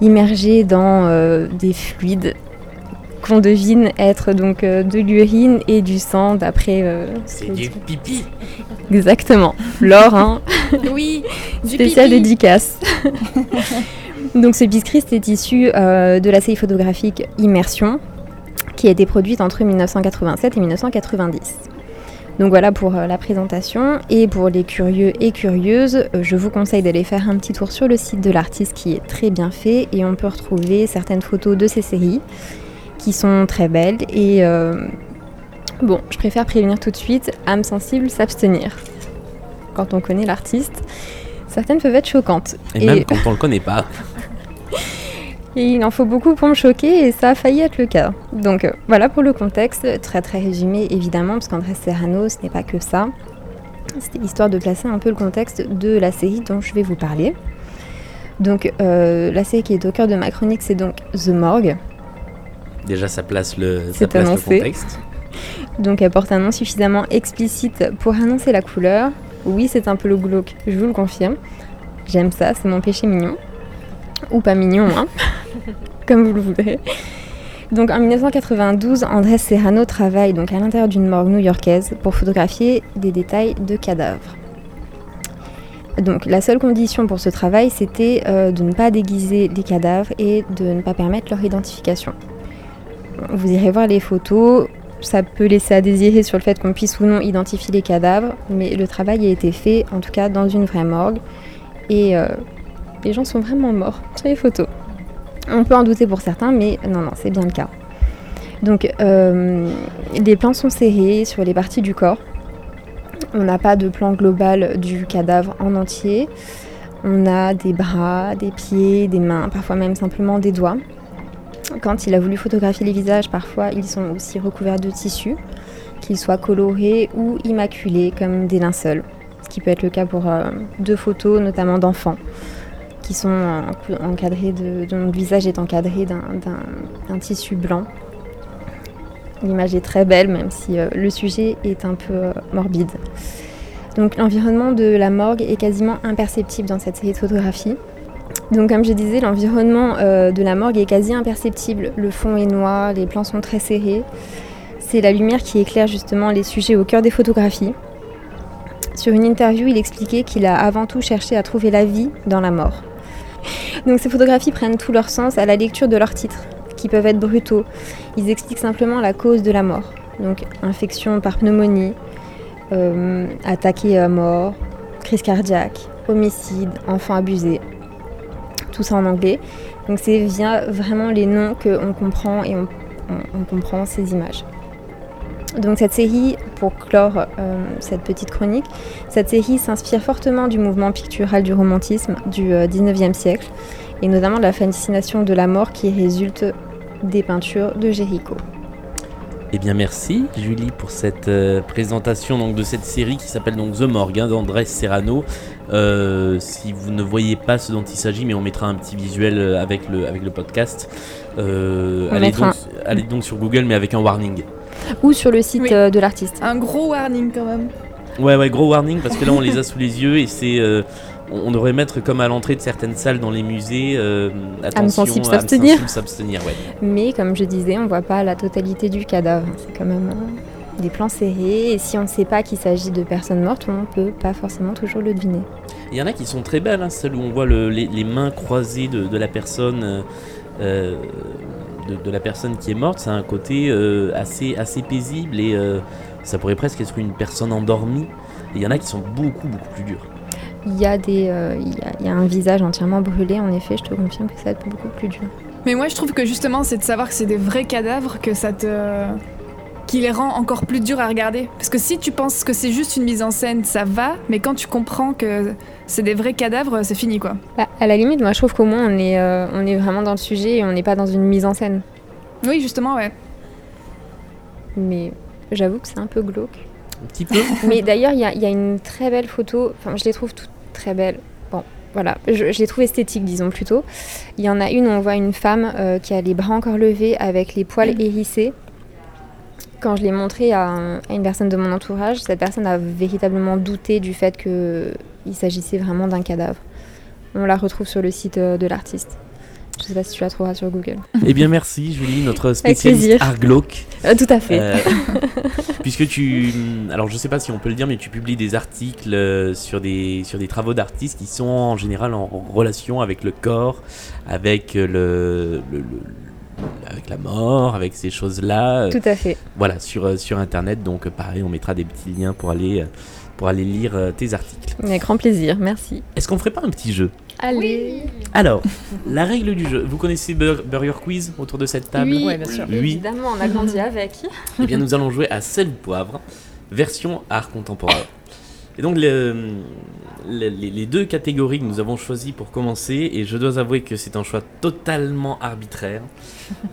immergé dans euh, des fluides qu'on devine être donc de l'urine et du sang d'après. C'est du pipi. Exactement. L'or, hein. oui. Spécial dédicace. donc ce Christ est issu de la série photographique Immersion, qui a été produite entre 1987 et 1990. Donc voilà pour euh, la présentation. Et pour les curieux et curieuses, euh, je vous conseille d'aller faire un petit tour sur le site de l'artiste qui est très bien fait et on peut retrouver certaines photos de ces séries qui sont très belles. Et euh, bon, je préfère prévenir tout de suite, âme sensible, s'abstenir. Quand on connaît l'artiste, certaines peuvent être choquantes. Et, même quand on le connaît pas. Et il en faut beaucoup pour me choquer et ça a failli être le cas. Donc euh, voilà pour le contexte, très très résumé évidemment, parce qu'André Serrano, ce n'est pas que ça. C'était histoire de placer un peu le contexte de la série dont je vais vous parler. Donc euh, la série qui est au cœur de ma chronique, c'est donc The Morgue. Déjà ça place le, ça place le contexte. Donc elle porte un nom suffisamment explicite pour annoncer la couleur. Oui, c'est un peu le glauque, je vous le confirme. J'aime ça, c'est mon péché mignon ou pas mignon, hein, comme vous le voudrez. Donc en 1992, Andrés Serrano travaille donc à l'intérieur d'une morgue new-yorkaise pour photographier des détails de cadavres. Donc la seule condition pour ce travail, c'était euh, de ne pas déguiser les cadavres et de ne pas permettre leur identification. Vous irez voir les photos, ça peut laisser à désirer sur le fait qu'on puisse ou non identifier les cadavres, mais le travail a été fait, en tout cas dans une vraie morgue, et euh, les gens sont vraiment morts sur les photos. On peut en douter pour certains, mais non, non, c'est bien le cas. Donc, euh, les plans sont serrés sur les parties du corps. On n'a pas de plan global du cadavre en entier. On a des bras, des pieds, des mains, parfois même simplement des doigts. Quand il a voulu photographier les visages, parfois ils sont aussi recouverts de tissus, qu'ils soient colorés ou immaculés comme des linceuls. Ce qui peut être le cas pour euh, deux photos, notamment d'enfants, qui sont encadrés de, dont le visage est encadré d'un tissu blanc. L'image est très belle, même si euh, le sujet est un peu euh, morbide. Donc l'environnement de la morgue est quasiment imperceptible dans cette série de photographies. Donc comme je disais, l'environnement euh, de la morgue est quasi imperceptible. Le fond est noir, les plans sont très serrés. C'est la lumière qui éclaire justement les sujets au cœur des photographies. Sur une interview, il expliquait qu'il a avant tout cherché à trouver la vie dans la mort. Donc ces photographies prennent tout leur sens à la lecture de leurs titres, qui peuvent être brutaux. Ils expliquent simplement la cause de la mort. Donc infection par pneumonie, euh, attaqué à mort, crise cardiaque, homicide, enfant abusé. Tout ça en anglais. Donc c'est via vraiment les noms qu'on comprend et on, comprend ces images. Donc cette série, pour clore euh, cette petite chronique, cette série s'inspire fortement du mouvement pictural du romantisme du euh, 19e siècle et notamment de la fascination de la mort qui résulte des peintures de Géricault. Eh bien merci Julie pour cette euh, présentation donc, de cette série qui s'appelle donc The Morgue hein, d'Andrés Serrano. Euh, si vous ne voyez pas ce dont il s'agit, mais on mettra un petit visuel euh, avec le, avec le podcast. Euh, allez, donc, allez donc sur Google mais avec un warning. Ou sur le site Oui. euh, de l'artiste. Un gros warning quand même. Ouais ouais gros warning parce que là on les a sous les yeux et c'est... on devrait mettre comme à l'entrée de certaines salles dans les musées, euh, attention, sensible, s'abstenir. ouais. Mais comme je disais, on voit pas la totalité du cadavre. C'est quand même euh, des plans serrés. Et si on ne sait pas qu'il s'agit de personnes mortes, on peut pas forcément toujours le deviner. Il y en a qui sont très belles, hein, celles où on voit le- les, les mains croisées de, de la personne, euh, euh, de, de la personne qui est morte. A un côté assez, assez paisible et ça pourrait presque être une personne endormie. Et il y en a qui sont beaucoup, beaucoup plus durs. Il y, a des, euh, il, y a, il y a un visage entièrement brûlé, en effet, je te confirme que ça va être beaucoup plus dur. Mais moi je trouve que justement c'est de savoir que c'est des vrais cadavres que ça te qui les rend encore plus durs à regarder. Parce que si tu penses que c'est juste une mise en scène, ça va, mais quand tu comprends que c'est des vrais cadavres, c'est fini quoi. Bah, à la limite, moi je trouve qu'au moins on est, euh, on est vraiment dans le sujet et on n'est pas dans une mise en scène. Oui, justement, ouais. Mais j'avoue que c'est un peu glauque. Un petit peu. Mais d'ailleurs, il y, a- il y a une très belle photo, enfin je les trouve toutes très belles. Bon, voilà, je, je les trouve esthétiques, disons plutôt. Il y en a une où on voit une femme euh, qui a les bras encore levés avec les poils hérissés. Quand je l'ai montré à, un- à une personne de mon entourage, cette personne a véritablement douté du fait qu'il s'agissait vraiment d'un cadavre. On la retrouve sur le site euh, de l'artiste. Je sais pas si tu la trouveras sur Google. eh bien merci Julie, notre spécialiste art glauque. Euh, tout à fait. Euh, puisque tu, alors je sais pas si on peut le dire, mais tu publies des articles euh, sur des sur des travaux d'artistes qui sont en général en, relation avec le corps, avec le, le- le- avec la mort, avec ces choses-là. Tout à fait. Voilà, sur sur internet. Donc pareil, on mettra des petits liens pour aller pour aller lire euh, tes articles. Avec grand plaisir, merci. Est-ce qu'on ferait pas un petit jeu? Allez. Alors, la règle du jeu. Vous connaissez Bur- Burger Quiz autour de cette table? Oui, Ouais, bien sûr. Oui. évidemment, on a grandi avec. Eh bien, nous allons jouer à sel poivre, version art contemporain. Et donc, le- le- les, deux catégories que nous avons choisies pour commencer, et je dois avouer que c'est un choix totalement arbitraire,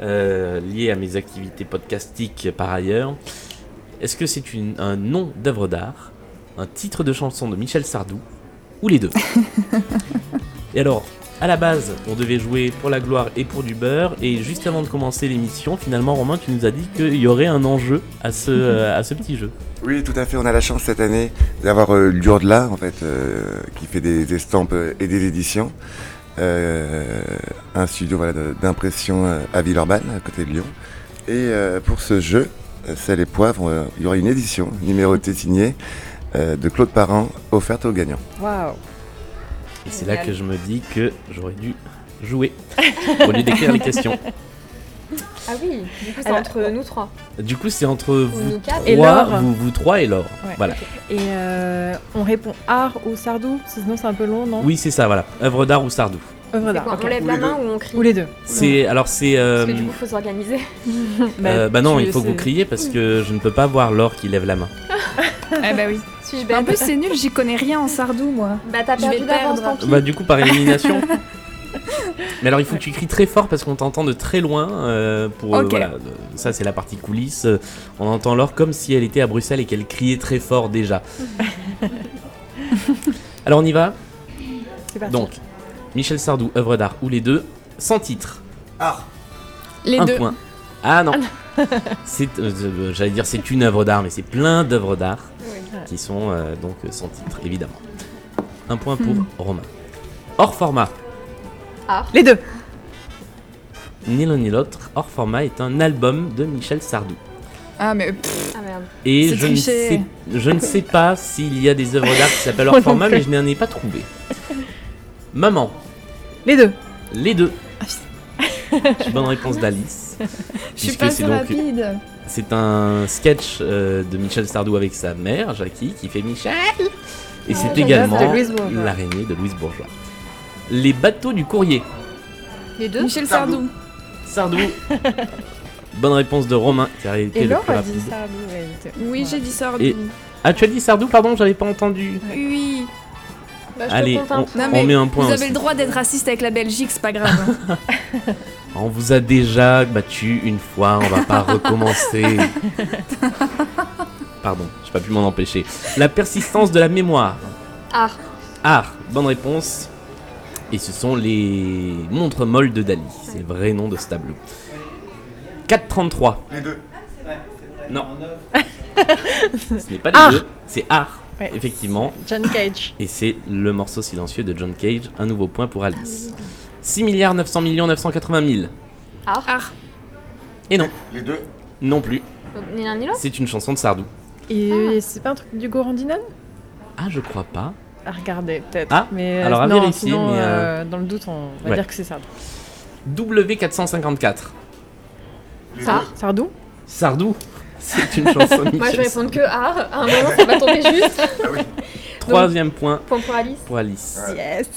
euh, lié à mes activités podcastiques par ailleurs. Est-ce que c'est un nom d'œuvre d'art, un titre de chanson de Michel Sardou, ou les deux Et alors, à la base, on devait jouer pour la gloire et pour du beurre. Et juste avant de commencer l'émission, finalement, Romain, tu nous as dit qu'il y aurait un enjeu à ce, euh, à ce petit jeu. Oui, tout à fait. On a la chance cette année d'avoir euh, Lurdla, en fait, euh, qui fait des estampes euh, et des éditions. Euh, un studio voilà, d'impression euh, à Villeurbanne, à côté de Lyon. Et euh, pour ce jeu, euh, Sel et Poivre, euh, il y aura une édition numérotée signée euh, de Claude Parent, offerte aux gagnants. Waouh Et c'est là que je me dis que j'aurais dû jouer au lieu d'écrire les questions. Ah oui, du coup, c'est entre nous trois. Du coup, c'est entre vous nous quatre. Et trois, Laure. vous, vous trois et Laure. Ouais. Voilà. Et euh, on répond art ou sardou? Sinon c'est un peu long, non? Oui, c'est ça, voilà. Œuvre d'art ou Sardou. Œuvre d'art. ok. On lève Ou la main deux. ou on crie Ou les deux. C'est alors c'est euh, Parce que du coup, faut s'organiser. euh, bah non, tu- il faut que vous criez parce que je ne peux pas voir Laure qui lève la main. Eh bah oui. Suis-je En plus, c'est nul, j'y connais rien en sardou, moi. Bah, t'as perdu d'avance, perdre. tant pis. Bah du coup par élimination. Mais alors il faut que tu cries très fort parce qu'on t'entend de très loin. euh, pour euh, voilà, euh, ça c'est la partie coulisses. Euh, On entend Laure comme si elle était à Bruxelles et qu'elle criait très fort déjà. alors on y va? C'est parti. Donc Michel Sardou, œuvre d'art ou les deux, sans titre. Ah Les un deux. point. Ah non. c'est, euh, euh, j'allais dire c'est une œuvre d'art, mais c'est plein d'œuvres d'art qui sont euh, donc sans titre évidemment. Un point pour Hmm. Romain. Hors format. Les deux. Ni l'un ni l'autre, hors format est un album de Michel Sardou. Ah, mais pff, Ah merde. Et C'est je ne, triché. sais, je ne sais pas s'il y a des œuvres d'art qui s'appellent hors non format, plus. mais je n'en ai pas trouvé. Maman, Les deux. les deux. Bonne réponse d'Alice. je suis pas c'est rapide. C'est un sketch euh, de Michel Sardou avec sa mère, Jackie, qui fait Michel. Et c'est également l'araignée de Louise Bourgeois. Les bateaux du courrier. Les deux Michel Sardou. Sardou. Sardou. Bonne réponse de Romain, qui a été Et le Laure plus a rapide. dit ça. oui, elle était- Oui, Ouais. j'ai dit Sardou. Et- Ah, tu as dit Sardou, pardon, j'avais pas entendu. Oui. Bah, Allez, on. Non, met un point Vous aussi. avez le droit d'être raciste avec la Belgique, c'est pas grave. On vous a déjà battu une fois, on va pas recommencer. Pardon, j'ai pas pu m'en empêcher. La persistance de la mémoire. Art. Art, bonne réponse. Et ce sont les montres molles de Dali. C'est le vrai nom de ce tableau. 4.33. Les deux. Non. ce n'est pas les Art. deux, c'est art, Ouais. effectivement. John Cage. Et c'est le morceau silencieux de John Cage. Un nouveau point pour Alice. 6 milliards 900 millions 980 000. Art. Ah, Et non, Les deux. non plus. Donc, Ni l'un ni l'autre C'est une chanson de Sardou. Et c'est pas un truc du Gorandinan Ah, je crois pas. À regarder, peut-être. Ah, mais, euh, alors à non, vérifier, sinon, mais, euh, euh, dans le doute, on va ouais. dire que c'est Sardou. W454. Les Ça. Sardou? Sardou. C'est une chanson de Moi, je Michel vais répondre que art. À un moment, ça va tomber juste. Troisième point Point pour Alice. pour Alice. Yes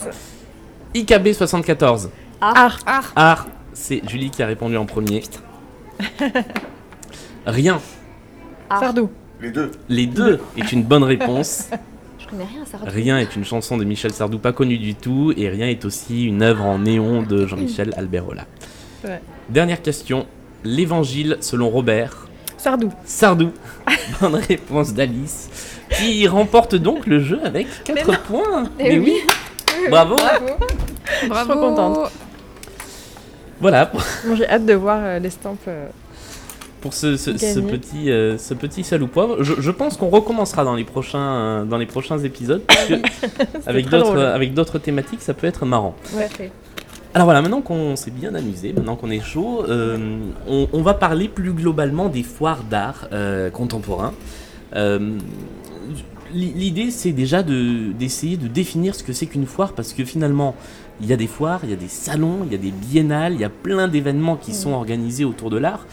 IKB 74. Art. art. Art, c'est Julie qui a répondu en premier. Rien. Art. Sardou. Les deux. Les deux est une bonne réponse. Je connais rien ça. Rien est une chanson de Michel Sardou pas connue du tout et Rien est aussi une œuvre en néon de Jean-Michel Alberola. Ouais. Dernière question. L'évangile selon Robert. Sardou. Sardou. Bonne réponse d'Alice qui remporte donc le jeu avec 4 points. Eh Mais oui. oui. Bravo. Bravo. Bravo. trop contente. Voilà Bon, J'ai hâte de voir euh, l'estampe. euh, pour ce, ce- ce Gagné. petit, euh, ce petit sel ou poivre. Je, je pense qu'on recommencera dans les prochains, euh, dans les prochains épisodes parce que avec d'autres, drôle. avec d'autres thématiques, ça peut être marrant. Ouais, fait. Alors voilà, maintenant qu'on s'est bien amusé, maintenant qu'on est chaud, euh, on, on va parler plus globalement des foires d'art euh, contemporain. Euh, l'i- L'idée, c'est déjà de- d'essayer de définir ce que c'est qu'une foire, parce que finalement, il y a des foires, il y a des salons, il y a des biennales, il y a plein d'événements qui sont organisés autour de l'art.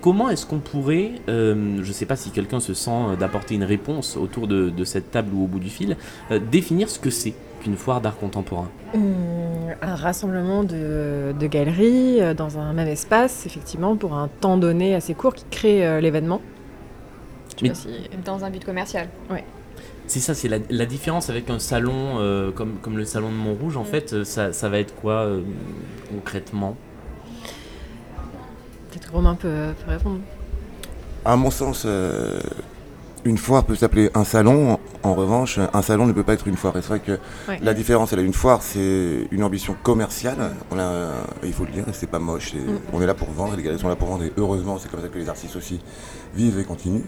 Comment est-ce qu'on pourrait, je ne sais pas si quelqu'un se sent d'apporter une réponse autour de, de cette table ou au bout du fil, définir ce que c'est? Qu'une foire d'art contemporain Hum, un rassemblement de, de galeries euh, dans un même espace, effectivement, pour un temps donné assez court qui crée euh, l'événement. Mais- si- Dans un but commercial. C'est ça, c'est la, la différence avec un salon euh, comme, comme le salon de Montrouge. En Mm. fait, ça, ça va être quoi euh, concrètement? Peut-être que Romain peut, peut répondre. À mon sens, euh, une foire peut s'appeler un salon. En revanche, un salon ne peut pas être une foire. Et c'est vrai que Ouais. la différence, elle a une foire, c'est une ambition commerciale. On a, il faut le dire, c'est pas moche. Mm. On est là pour vendre, les galeries sont là pour vendre. Et heureusement, c'est comme ça que les artistes aussi vivent et continuent.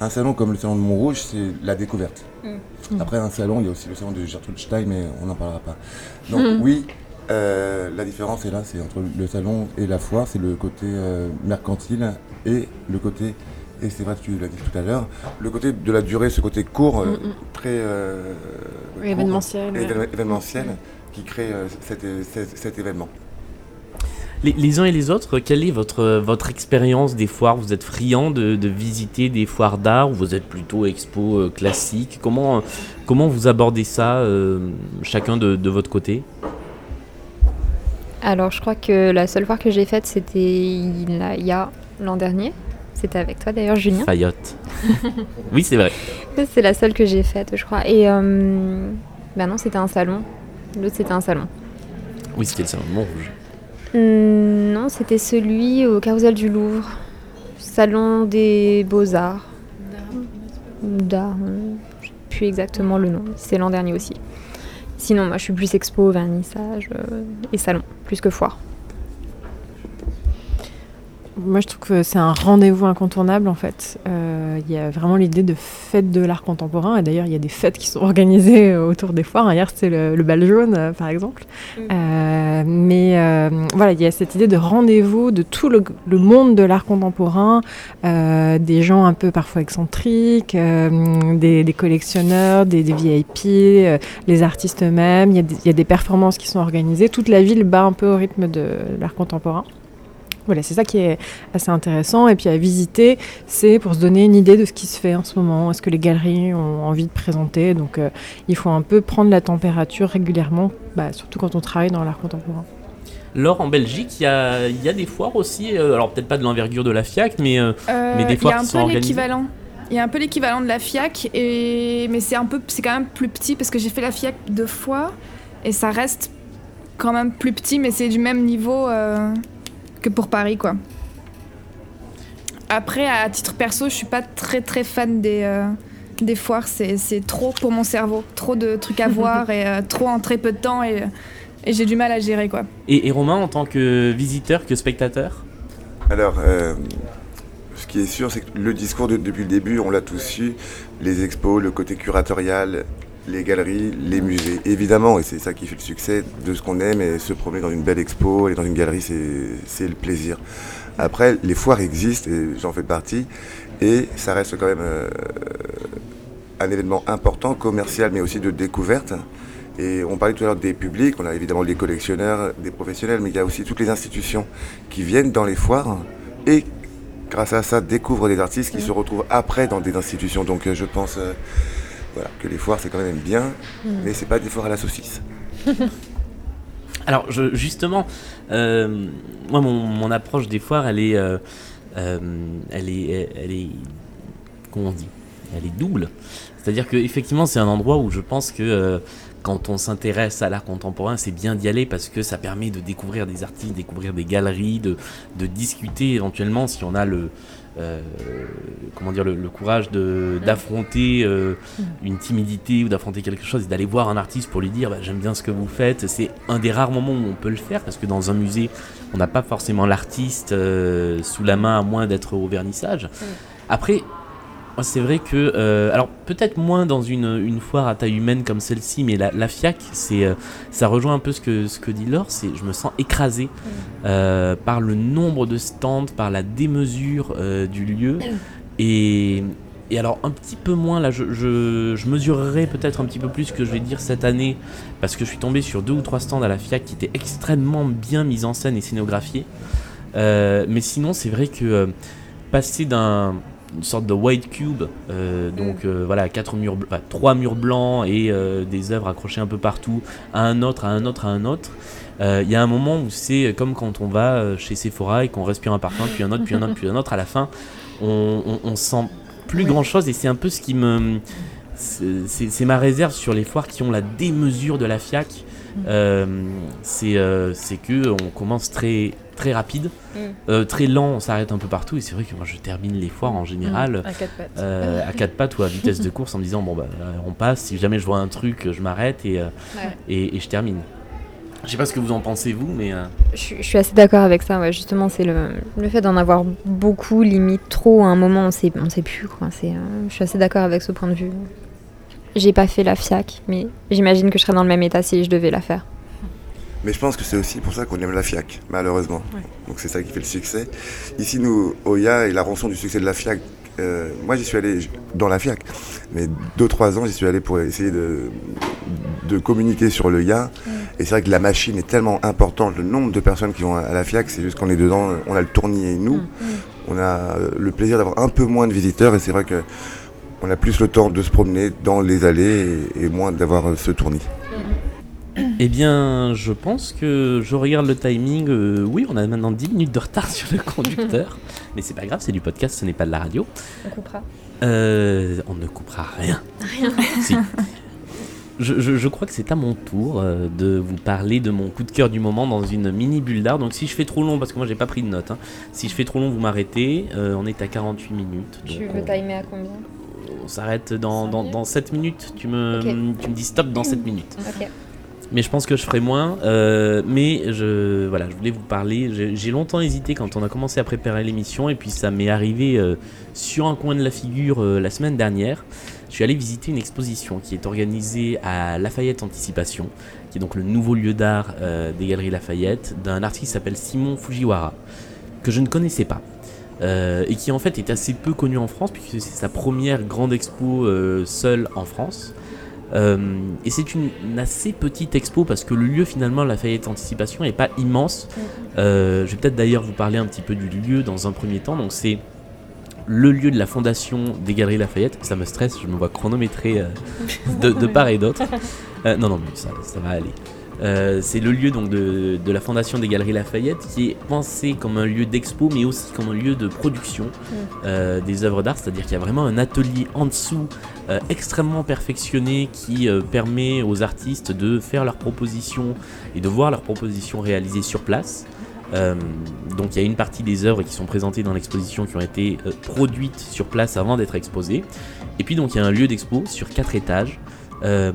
Un salon comme le salon de Montrouge, c'est la découverte. Mm. Après, un salon, il y a aussi le salon de Gertrude Stein, mais on n'en parlera pas. Donc, Mm. oui, euh, la différence est là, c'est entre le salon et la foire, c'est le côté euh, mercantile et le côté, et c'est vrai que tu l'as dit tout à l'heure, le côté de la durée, ce côté court, euh, Mm, mm. très euh, court, événementiel. qui crée euh, cet, cet- cet événement. les, les uns et les autres, quelle est votre, votre expérience des foires? Vous êtes friand de, de visiter des foires d'art ou vous êtes plutôt expo euh, classique? Comment, comment vous abordez ça, euh, chacun de, de votre côté? Alors, je crois que la seule fois que j'ai faite, c'était il y a l'an dernier. C'était avec toi d'ailleurs, Julien. Fayotte. oui, c'est vrai. C'est la seule que j'ai faite, je crois. Et euh, bah non, c'était un salon. L'autre, c'était un salon. Oui, c'était le salon de Montrouge. Hmm, non, c'était celui au Carousel du Louvre. Salon des Beaux-Arts. D'art. euh, Je sais plus exactement le nom. C'est l'an dernier aussi. Sinon, moi, je suis plus expo, vernissage euh, et salon, plus que foire. Moi, je trouve que c'est un rendez-vous incontournable en fait. Euh, Il y a vraiment l'idée de fête de l'art contemporain. Et d'ailleurs, il y a des fêtes qui sont organisées euh, autour des foires. Hier, c'était le, le bal jaune, euh, par exemple. Euh, mais voilà, il y a cette idée de rendez-vous de tout le, le monde de l'art contemporain, des gens un peu parfois excentriques, des, des collectionneurs, des, des VIP, les artistes eux-mêmes. Y, il y a des performances qui sont organisées. Toute la ville bat un peu au rythme de l'art contemporain. Voilà, c'est ça qui est assez intéressant. Et puis à visiter, c'est pour se donner une idée de ce qui se fait en ce moment. Est-ce que les galeries ont envie de présenter Donc euh, il faut un peu prendre la température régulièrement, bah, surtout quand on travaille dans l'art contemporain. Laure, en Belgique, il y a, il y a des foires aussi. euh, alors, peut-être pas de l'envergure de la FIAC, mais euh, Euh, Mais des il y foires a un qui sont peu organisées. l'équivalent. Il y a un peu l'équivalent de la FIAC, et... mais c'est un peu, c'est quand même plus petit parce que j'ai fait la FIAC deux fois et ça reste quand même plus petit, mais c'est du même niveau euh, que pour Paris, quoi. Après, à titre perso, je suis pas très très fan des euh, des foires. C'est c'est trop pour mon cerveau, trop de trucs à voir et euh, trop en très peu de temps et, et j'ai du mal à gérer, quoi. et, et Romain, en tant que visiteur, que spectateur? Alors, euh, ce qui est sûr, c'est que le discours de- depuis le début, on l'a tous su, les expos, le côté curatorial, les galeries, les musées. Évidemment, et c'est ça qui fait le succès de ce qu'on aime, et se promener dans une belle expo, aller dans une galerie, c'est le plaisir. Après, les foires existent, et j'en fais partie, et ça reste quand même euh, un événement important, commercial, mais aussi de découverte. Et on parlait tout à l'heure des publics, on a évidemment les collectionneurs, des professionnels, mais il y a aussi toutes les institutions qui viennent dans les foires et grâce à ça découvrent des artistes qui se retrouvent après dans des institutions. Donc euh, je pense euh, voilà, que les foires c'est quand même bien, mais c'est pas des foires à la saucisse. Alors, je, justement, euh, moi, mon, mon approche des foires, elle est, euh, euh, elle est, elle est, comment on dit, elle est double. C'est-à-dire que effectivement, c'est un endroit où je pense que euh, quand on s'intéresse à l'art contemporain, c'est bien d'y aller parce que ça permet de découvrir des artistes, découvrir des galeries, de, de discuter éventuellement si on a le, euh, comment dire, le, le courage de d'affronter euh, une timidité ou d'affronter quelque chose et d'aller voir un artiste pour lui dire bah, j'aime bien ce que vous faites. C'est un des rares moments où on peut le faire parce que dans un musée, on n'a pas forcément l'artiste euh, sous la main à moins d'être au vernissage. Après, moi, c'est vrai que, euh, alors peut-être moins dans une, une foire à taille humaine comme celle-ci, mais la, la FIAC, c'est, euh, ça rejoint un peu ce que, ce que dit Laure, c'est je me sens écrasé euh, par le nombre de stands, par la démesure du lieu. Et, et alors un petit peu moins, là je, je, je mesurerai peut-être un petit peu plus ce que je vais dire cette année, parce que je suis tombé sur deux ou trois stands à la FIAC qui étaient extrêmement bien mis en scène et scénographiés. Mais sinon, c'est vrai que passer d'un une sorte de white cube, euh, donc euh, voilà, quatre murs, trois murs blancs et euh, des œuvres accrochées un peu partout, à un autre, à un autre, à un autre. Il y a un moment où c'est comme quand on va chez Sephora et qu'on respire un parfum, puis un autre, puis un autre, puis un autre. À la fin, on, on, on sent plus grand chose et c'est un peu ce qui me. C'est ma réserve sur les foires qui ont la démesure de la FIAC. Euh, c'est euh, c'est que on commence très très rapide, euh, très lent, on s'arrête un peu partout et c'est vrai que moi je termine les foires en général À quatre pattes. euh, à quatre pattes ou à vitesse de course en me disant bon bah euh, on passe, si jamais je vois un truc je m'arrête et, euh, Ouais. et, et je termine. Je sais pas ce que vous en pensez vous mais euh, Je, suis- je suis assez d'accord avec ça, ouais. justement, c'est le, le fait d'en avoir beaucoup, limite trop, à un moment, on sait, on sait plus. Quoi. C'est, euh, je suis assez d'accord avec ce point de vue. J'ai pas fait la FIAC, mais j'imagine que je serais dans le même état si je devais la faire. Mais je pense que c'est aussi pour ça qu'on aime la FIAC, malheureusement. Ouais. Donc c'est ça qui fait le succès. Ici, nous, Oya et la rançon du succès de la FIAC, euh, moi j'y suis allé dans la FIAC, mais deux, trois ans, j'y suis allé pour essayer de, de communiquer sur le YA. Et c'est vrai que la machine est tellement importante, le nombre de personnes qui vont à la FIAC, c'est juste qu'on est dedans, on a le tournier et nous, on a le plaisir d'avoir un peu moins de visiteurs et c'est vrai que on a plus le temps de se promener dans les allées et, et moins d'avoir euh, ce tournis. Eh bien, je pense que je regarde le timing. euh, oui, on a maintenant 10 minutes de retard sur le conducteur. mais c'est pas grave, c'est du podcast, ce n'est pas de la radio. On coupera. Euh, on ne coupera rien. Si. Je, je- je crois que c'est à mon tour euh, de vous parler de mon coup de cœur du moment dans une mini bulle d'art. Donc si je fais trop long, parce que moi j'ai pas pris de notes, hein. si je fais trop long, vous m'arrêtez. Euh, on est à 48 minutes. Tu veux on- timer à combien? On s'arrête dans, dans, dans 7 minutes. Tu me, tu me dis stop dans 7 minutes. Mais je pense que je ferai moins. euh, mais je, voilà, je voulais vous parler. J'ai longtemps hésité quand on a commencé à préparer l'émission. Et puis ça m'est arrivé euh, sur un coin de la figure euh, la semaine dernière. Je suis allé visiter une exposition qui est organisée à Lafayette Anticipation, qui est donc le nouveau lieu d'art des Galeries Lafayette, d'un artiste qui s'appelle Simon Fujiwara, que je ne connaissais pas. Euh, et qui en fait est assez peu connu en France, puisque c'est sa première grande expo euh, seule en France. Euh, et c'est une, une assez petite expo parce que le lieu finalement, Lafayette Anticipation, n'est pas immense. Euh, je vais peut-être d'ailleurs vous parler un petit peu du lieu dans un premier temps. Donc c'est le lieu de la fondation des Galeries Lafayette. Ça me stresse, je me vois chronométré de, de part et d'autre. Non, non, mais ça, ça va aller. Euh, c'est le lieu donc de, de la fondation des Galeries Lafayette qui est pensé comme un lieu d'expo mais aussi comme un lieu de production euh, des œuvres d'art, c'est-à-dire qu'il y a vraiment un atelier en dessous euh, extrêmement perfectionné qui permet aux artistes de faire leurs propositions et de voir leurs propositions réalisées sur place. Euh, donc il y a une partie des œuvres qui sont présentées dans l'exposition qui ont été euh, produites sur place avant d'être exposées. Et puis donc il y a un lieu d'expo sur quatre étages euh,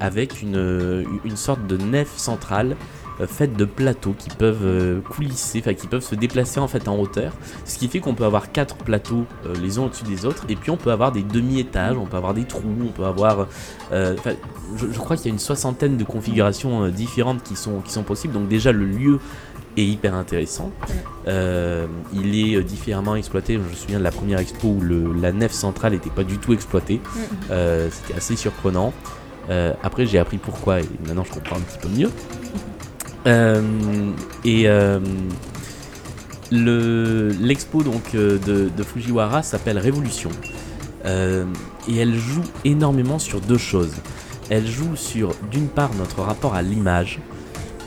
avec une, euh, une sorte de nef centrale euh, faite de plateaux qui peuvent coulisser, enfin qui peuvent se déplacer en fait en hauteur. Ce qui fait qu'on peut avoir quatre plateaux les uns au-dessus des autres, et puis on peut avoir des demi-étages, on peut avoir des trous, on peut avoir. je, je crois qu'il y a une soixantaine de configurations différentes qui sont, qui sont possibles. Donc déjà le lieu est hyper intéressant. Euh, il est euh, différemment exploité. Je me souviens de la première expo où le- la nef centrale n'était pas du tout exploitée. Euh, C'était assez surprenant. Euh, après j'ai appris pourquoi et maintenant je comprends un petit peu mieux. Et le- l'expo donc de, de Fujiwara s'appelle Révolution et elle joue énormément sur deux choses. Elle joue sur d'une part notre rapport à l'image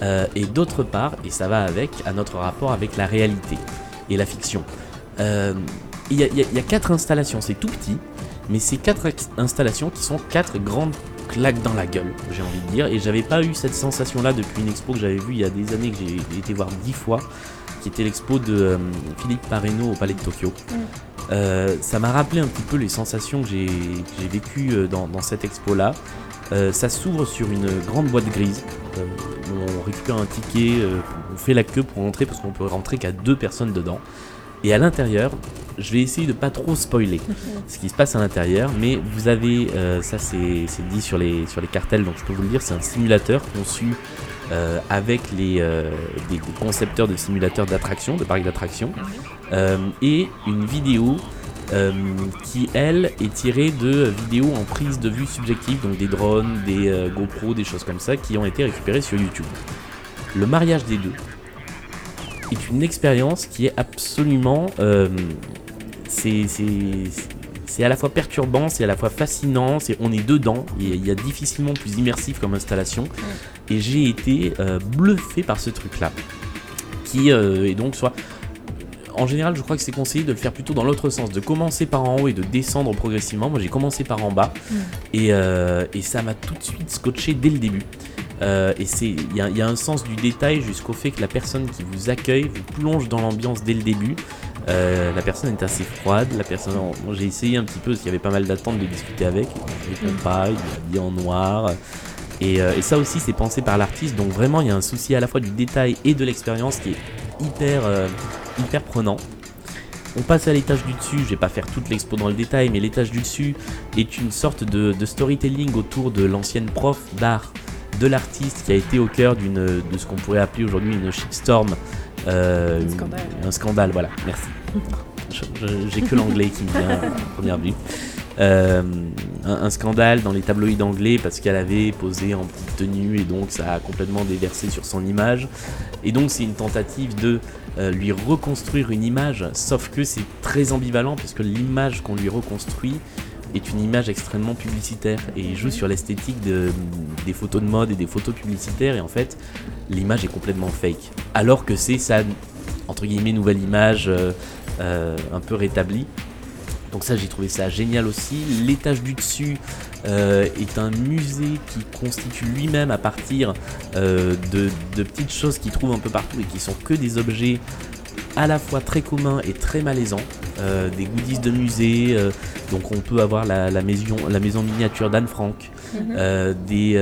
euh, et d'autre part, et ça va avec, à notre rapport avec la réalité et la fiction. Euh, Il y, a- y y quatre installations, c'est tout petit, mais ces quatre installations qui sont quatre grandes claques dans la gueule, j'ai envie de dire, et j'avais pas eu cette sensation-là depuis une expo que j'avais vue il y a des années, que j'ai été voir dix fois, qui était l'expo de euh, Philippe Pareno au Palais de Tokyo. Euh, ça m'a rappelé un petit peu les sensations que j'ai vécues dans, dans cette expo-là. Euh, ça s'ouvre sur une grande boîte grise. Euh, on récupère un ticket, euh, on fait la queue pour rentrer parce qu'on peut rentrer qu'à deux personnes dedans. Et à l'intérieur, je vais essayer de pas trop spoiler ce qui se passe à l'intérieur, mais vous avez, ça c'est dit sur les, sur les cartels, donc je peux vous le dire, c'est un simulateur conçu euh, avec les, euh, des concepteurs de simulateurs d'attractions, de parcs d'attractions, euh, et une vidéo euh, qui, elle, est tirée de vidéos en prise de vue subjective, donc des drones, des euh, GoPro, des choses comme ça, qui ont été récupérées sur YouTube. Le mariage des deux est une expérience qui est absolument... euh, c'est à la fois perturbant, c'est à la fois fascinant, c'est on est dedans, il y a difficilement plus immersif comme installation, et j'ai été euh, bluffé par ce truc-là, qui euh, est donc soit en général, je crois que c'est conseillé de le faire plutôt dans l'autre sens, de commencer par en haut et de descendre progressivement. Moi, j'ai commencé par en bas et, euh, et ça m'a tout de suite scotché dès le début. Euh, et c'est, il y, a- il y a un sens du détail jusqu'au fait que la personne qui vous accueille vous plonge dans l'ambiance dès le début. Euh, la personne est assez froide. La personne, j'ai essayé un petit peu parce qu'il y avait pas mal d'attentes de discuter avec. Il répond pas, il est habillé en noir. Et, et ça aussi, c'est pensé par l'artiste. Donc vraiment, il y a un souci à la fois du détail et de l'expérience qui est hyper, hyper prenant. On passe à l'étage du dessus, je vais pas faire toute l'expo dans le détail, mais l'étage du dessus est une sorte de, de storytelling autour de l'ancienne prof d'art de l'artiste qui a été au cœur d'une de ce qu'on pourrait appeler aujourd'hui une shitstorm. euh, Un scandale. un scandale, voilà, merci. J'ai que l'anglais qui me vient à première vue. Euh, un, un scandale dans les tabloïds anglais parce qu'elle avait posé en petite tenue et donc ça a complètement déversé sur son image. Et donc c'est une tentative de euh, lui reconstruire une image, sauf que c'est très ambivalent puisque l'image qu'on lui reconstruit est une image extrêmement publicitaire et il joue sur l'esthétique de- des photos de mode et des photos publicitaires et en fait l'image est complètement fake. Alors que c'est sa entre guillemets nouvelle image euh, euh, un peu rétablie. Donc ça j'ai trouvé ça génial aussi. L'étage du dessus euh, est un musée qui constitue lui-même à partir euh, de, de petites choses qu'il trouve un peu partout et qui sont que des objets à la fois très communs et très malaisants, euh, des goodies de musée, donc on peut avoir la, la maison, la maison miniature d'Anne Frank, euh, des,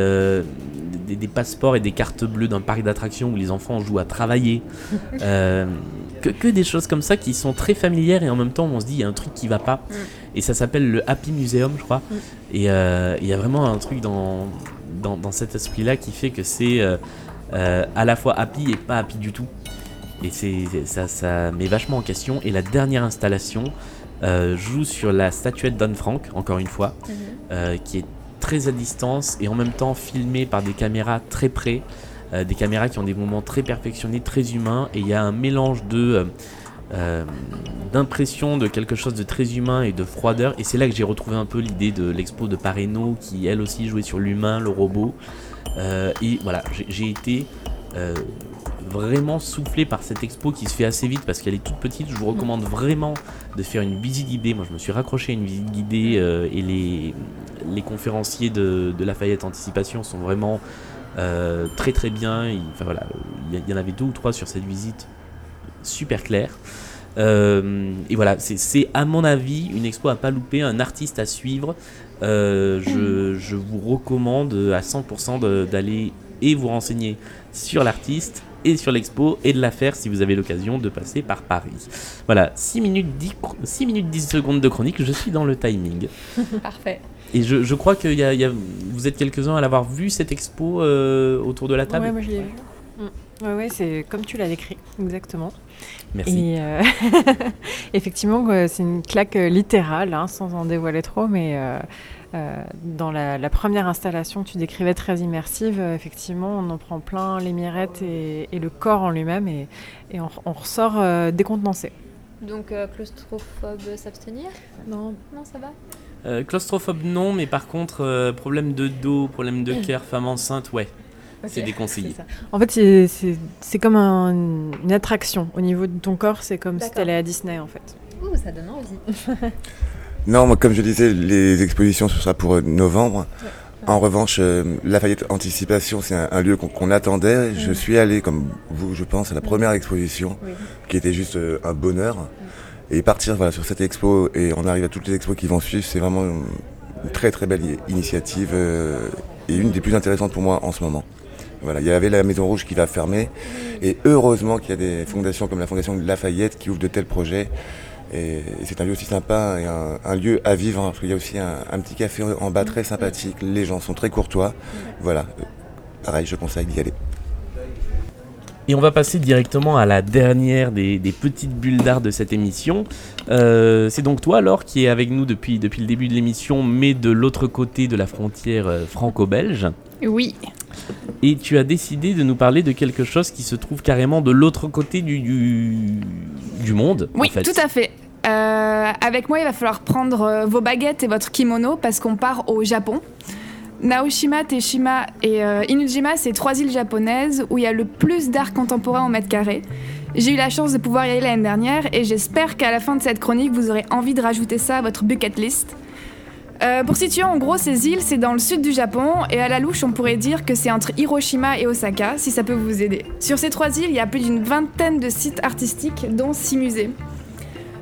des, des passeports et des cartes bleues d'un parc d'attractions où les enfants jouent à travailler, que, que des choses comme ça qui sont très familières et en même temps on se dit il y a un truc qui va pas, et ça s'appelle le Happy Museum je crois, et euh, il y a vraiment un truc dans, dans, dans cet esprit-là qui fait que c'est euh, euh, à la fois happy et pas happy du tout. Et c'est ça, ça met vachement en question. Et la dernière installation joue sur la statuette d'Anne Frank, encore une fois, euh, qui est très à distance et en même temps filmée par des caméras très près, euh, des caméras qui ont des moments très perfectionnés, très humains. Et il y a un mélange de euh, euh, d'impression de quelque chose de très humain et de froideur. Et c'est là que j'ai retrouvé un peu l'idée de l'expo de Pareno, qui elle aussi jouait sur l'humain, le robot. Et voilà, j'ai- été vraiment soufflé par cette expo qui se fait assez vite parce qu'elle est toute petite. Je vous recommande vraiment de faire une visite guidée. Moi, je me suis raccroché à une visite guidée et les, les conférenciers de, de Lafayette Anticipation sont vraiment euh, très très bien. Il, enfin, voilà, il y, en avait deux ou trois sur cette visite super claire. Euh, et voilà, c'est- à mon avis une expo à pas louper, un artiste à suivre. Euh, je, vous recommande à 100% de- d'aller et vous renseigner sur l'artiste et sur l'expo et de la faire si vous avez l'occasion de passer par Paris. Voilà, 6 minutes 10, cro- 6 minutes 10 secondes de chronique, je suis dans le timing. Parfait. Et je, je crois que y a, y a- vous êtes quelques-uns à l'avoir vu cette expo euh, autour de la table. Ouais, moi je l'ai vu. Mm. Ouais, ouais, c'est comme tu l'as décrit, exactement. Merci. Et euh, effectivement, c'est une claque euh, littérale, hein, sans en dévoiler trop, mais euh, euh, dans la, la première installation que tu décrivais très immersive, euh, effectivement, on en prend plein les mirettes et, et le corps en lui-même, et, et on, on ressort euh, décontenancé. Donc euh, claustrophobe s'abstenir? Non, Non, ça va? Euh, claustrophobe non, mais par contre, euh, problème de dos, problème de cœur, femme enceinte, ouais, c'est déconseillé. En fait, c'est- c'est c'est comme un- une attraction au niveau de ton corps, c'est comme si tu allais à Disney en fait. Ouh, ça donne envie. Non, moi, comme je disais, les expositions, ce sera pour euh, novembre. En revanche, euh, Lafayette Anticipation, c'est un, un lieu qu'on attendait. Je suis allé, comme vous, je pense, à la première exposition, Oui. qui était juste euh, un bonheur. Et partir voilà, sur cette expo, et on arrive à toutes les expos qui vont suivre, c'est vraiment une très très belle initiative, euh, et une des plus intéressantes pour moi en ce moment. Voilà, il y avait la Maison Rouge qui va fermer, et heureusement qu'il y a des fondations comme la Fondation Lafayette qui ouvrent de tels projets. Et, c'est un lieu aussi sympa et un, lieu à vivre. hein, qu'il y a aussi un, un petit café en bas très sympathique. Les gens sont très courtois. Voilà. Pareil, je conseille d'y aller. Et on va passer directement à la dernière des, des petites bulles d'art de cette émission. Euh, c'est donc toi, Laure, qui est avec nous depuis, depuis le début de l'émission, mais de l'autre côté de la frontière euh, franco-belge. Oui. Et tu as décidé de nous parler de quelque chose qui se trouve carrément de l'autre côté du, du, du monde. Oui, en fait. tout à fait. Euh, avec moi, il va falloir prendre vos baguettes et votre kimono parce qu'on part au Japon. Naoshima, Teshima et euh, Inujima, c'est trois îles japonaises où il y a le plus d'art contemporain au mètre carré. J'ai eu la chance de pouvoir y aller l'année dernière et j'espère qu'à la fin de cette chronique, vous aurez envie de rajouter ça à votre bucket list. Euh, pour situer en gros ces îles, c'est dans le sud du Japon et à la louche, on pourrait dire que c'est entre Hiroshima et Osaka, si ça peut vous aider. Sur ces trois îles, il y a plus d'une vingtaine de sites artistiques, dont six musées.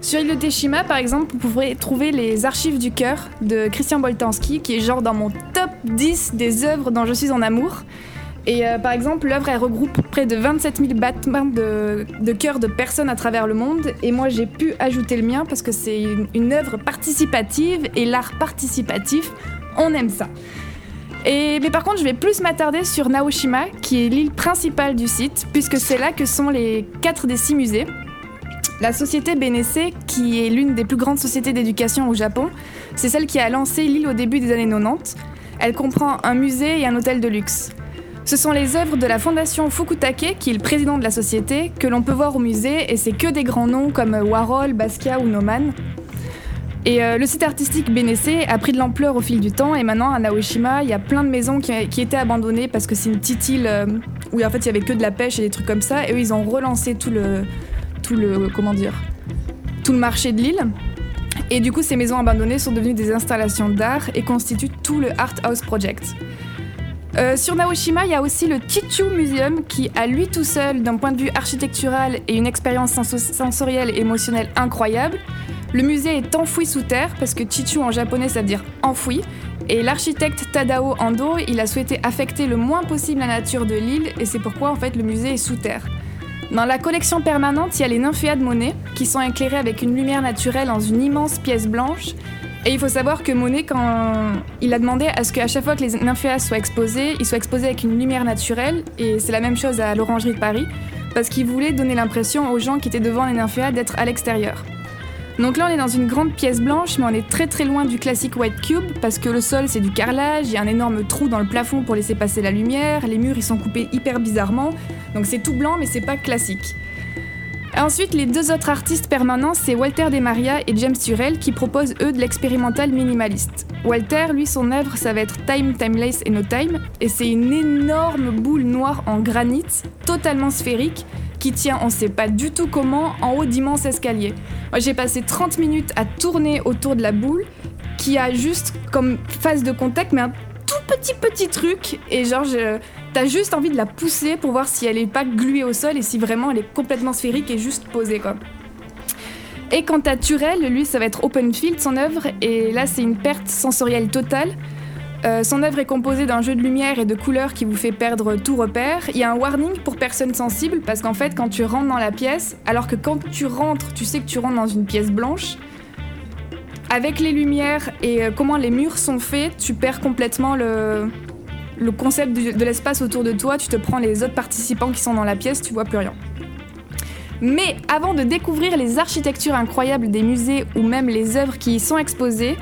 Sur l'île de Teshima, par exemple, vous pourrez trouver les archives du cœur de Christian Boltanski, qui est genre dans mon top 10 des œuvres dont je suis en amour. Et euh, par exemple, l'œuvre elle regroupe près de 27 000 battements de, de cœur de personnes à travers le monde. Et moi, j'ai pu ajouter le mien parce que c'est une, œuvre participative et l'art participatif, on aime ça. Et, mais par contre, je vais plus m'attarder sur Naoshima, qui est l'île principale du site, puisque c'est là que sont les quatre des six musées. La société BNC, qui est l'une des plus grandes sociétés d'éducation au Japon, c'est celle qui a lancé l'île au début des années 90. Elle comprend un musée et un hôtel de luxe. Ce sont les œuvres de la fondation Fukutake, qui est le président de la société, que l'on peut voir au musée, et c'est que des grands noms comme Warhol, Basquiat ou Nauman. Et euh, le site artistique BNC a pris de l'ampleur au fil du temps et maintenant à Naoshima, il y a plein de maisons qui, qui étaient abandonnées parce que c'est une petite île euh, où en fait il y avait que de la pêche et des trucs comme ça. Et eux, ils ont relancé tout le, tout le, marché de l'île. Et du coup, ces maisons abandonnées sont devenues des installations d'art et constituent tout le Art House Project. Euh, sur Naoshima, il y a aussi le Chichu Museum qui, à lui tout seul, d'un point de vue architectural et une expérience senso- sensorielle et émotionnelle incroyable, le musée est enfoui sous terre parce que Chichu en japonais ça veut dire enfoui. Et l'architecte Tadao Ando, il a souhaité affecter le moins possible la nature de l'île et c'est pourquoi en fait le musée est sous terre. Dans la collection permanente, il y a les nymphéas de Monet qui sont éclairés avec une lumière naturelle dans une immense pièce blanche. Et il faut savoir que Monet, quand il a demandé à ce qu'à chaque fois que les nymphéas soient exposés, ils soient exposés avec une lumière naturelle, et c'est la même chose à l'Orangerie de Paris, parce qu'il voulait donner l'impression aux gens qui étaient devant les nymphéas d'être à l'extérieur. Donc là, on est dans une grande pièce blanche, mais on est très très loin du classique White Cube, parce que le sol c'est du carrelage, il y a un énorme trou dans le plafond pour laisser passer la lumière, les murs ils sont coupés hyper bizarrement, donc c'est tout blanc mais c'est pas classique. Ensuite, les deux autres artistes permanents, c'est Walter Demaria et James Turrell qui proposent eux de l'expérimental minimaliste. Walter, lui, son œuvre, ça va être Time, Timeless et No Time, et c'est une énorme boule noire en granit, totalement sphérique, qui tient, on sait pas du tout comment, en haut d'immenses escaliers. Moi, j'ai passé 30 minutes à tourner autour de la boule, qui a juste comme phase de contact, mais un tout petit petit truc, et genre, je- t'as juste envie de la pousser pour voir si elle est pas gluée au sol et si vraiment elle est complètement sphérique et juste posée, quoi. Et quant à Turel, lui, ça va être open field son œuvre, et là, c'est une perte sensorielle totale. Euh, son œuvre est composée d'un jeu de lumière et de couleurs qui vous fait perdre tout repère. Il y a un warning pour personnes sensibles parce qu'en fait, quand tu rentres dans la pièce, alors que quand tu rentres, tu sais que tu rentres dans une pièce blanche, avec les lumières et euh, comment les murs sont faits, tu perds complètement le, concept du- de l'espace autour de toi. Tu te prends les autres participants qui sont dans la pièce, tu vois plus rien. Mais avant de découvrir les architectures incroyables des musées ou même les œuvres qui y sont exposées,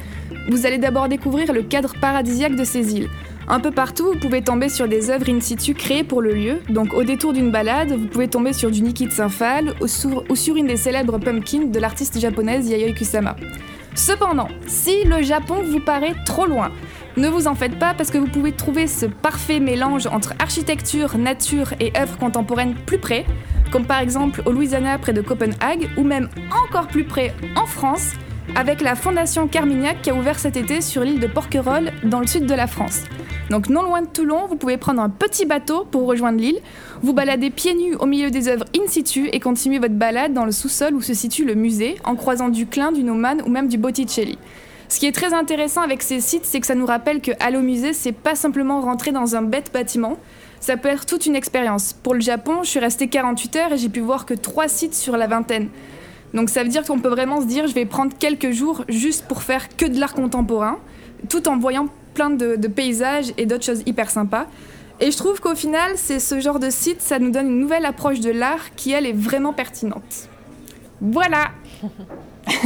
vous allez d'abord découvrir le cadre paradisiaque de ces îles. Un peu partout, vous pouvez tomber sur des œuvres in situ créées pour le lieu. Donc, au détour d'une balade, vous pouvez tomber sur du Nikki de Saint-Phal ou sur une des célèbres pumpkins de l'artiste japonaise Yayoi Kusama. Cependant, si le Japon vous paraît trop loin, ne vous en faites pas parce que vous pouvez trouver ce parfait mélange entre architecture, nature et œuvres contemporaines plus près, comme par exemple au Louisiana près de Copenhague, ou même encore plus près en France, avec la Fondation Carmignac qui a ouvert cet été sur l'île de Porquerolles dans le sud de la France. Donc non loin de Toulon, vous pouvez prendre un petit bateau pour rejoindre l'île, vous balader pieds nus au milieu des œuvres in situ et continuer votre balade dans le sous-sol où se situe le musée, en croisant du Klein, du Naumann ou même du Botticelli. Ce qui est très intéressant avec ces sites, c'est que ça nous rappelle que au musée, c'est pas simplement rentrer dans un bête bâtiment, ça peut être toute une expérience. Pour le Japon, je suis restée 48 heures et j'ai pu voir que trois sites sur la vingtaine. Donc ça veut dire qu'on peut vraiment se dire, je vais prendre quelques jours juste pour faire que de l'art contemporain, tout en voyant plein de, de paysages et d'autres choses hyper sympas. Et je trouve qu'au final, c'est ce genre de site, ça nous donne une nouvelle approche de l'art qui, elle, est vraiment pertinente. Voilà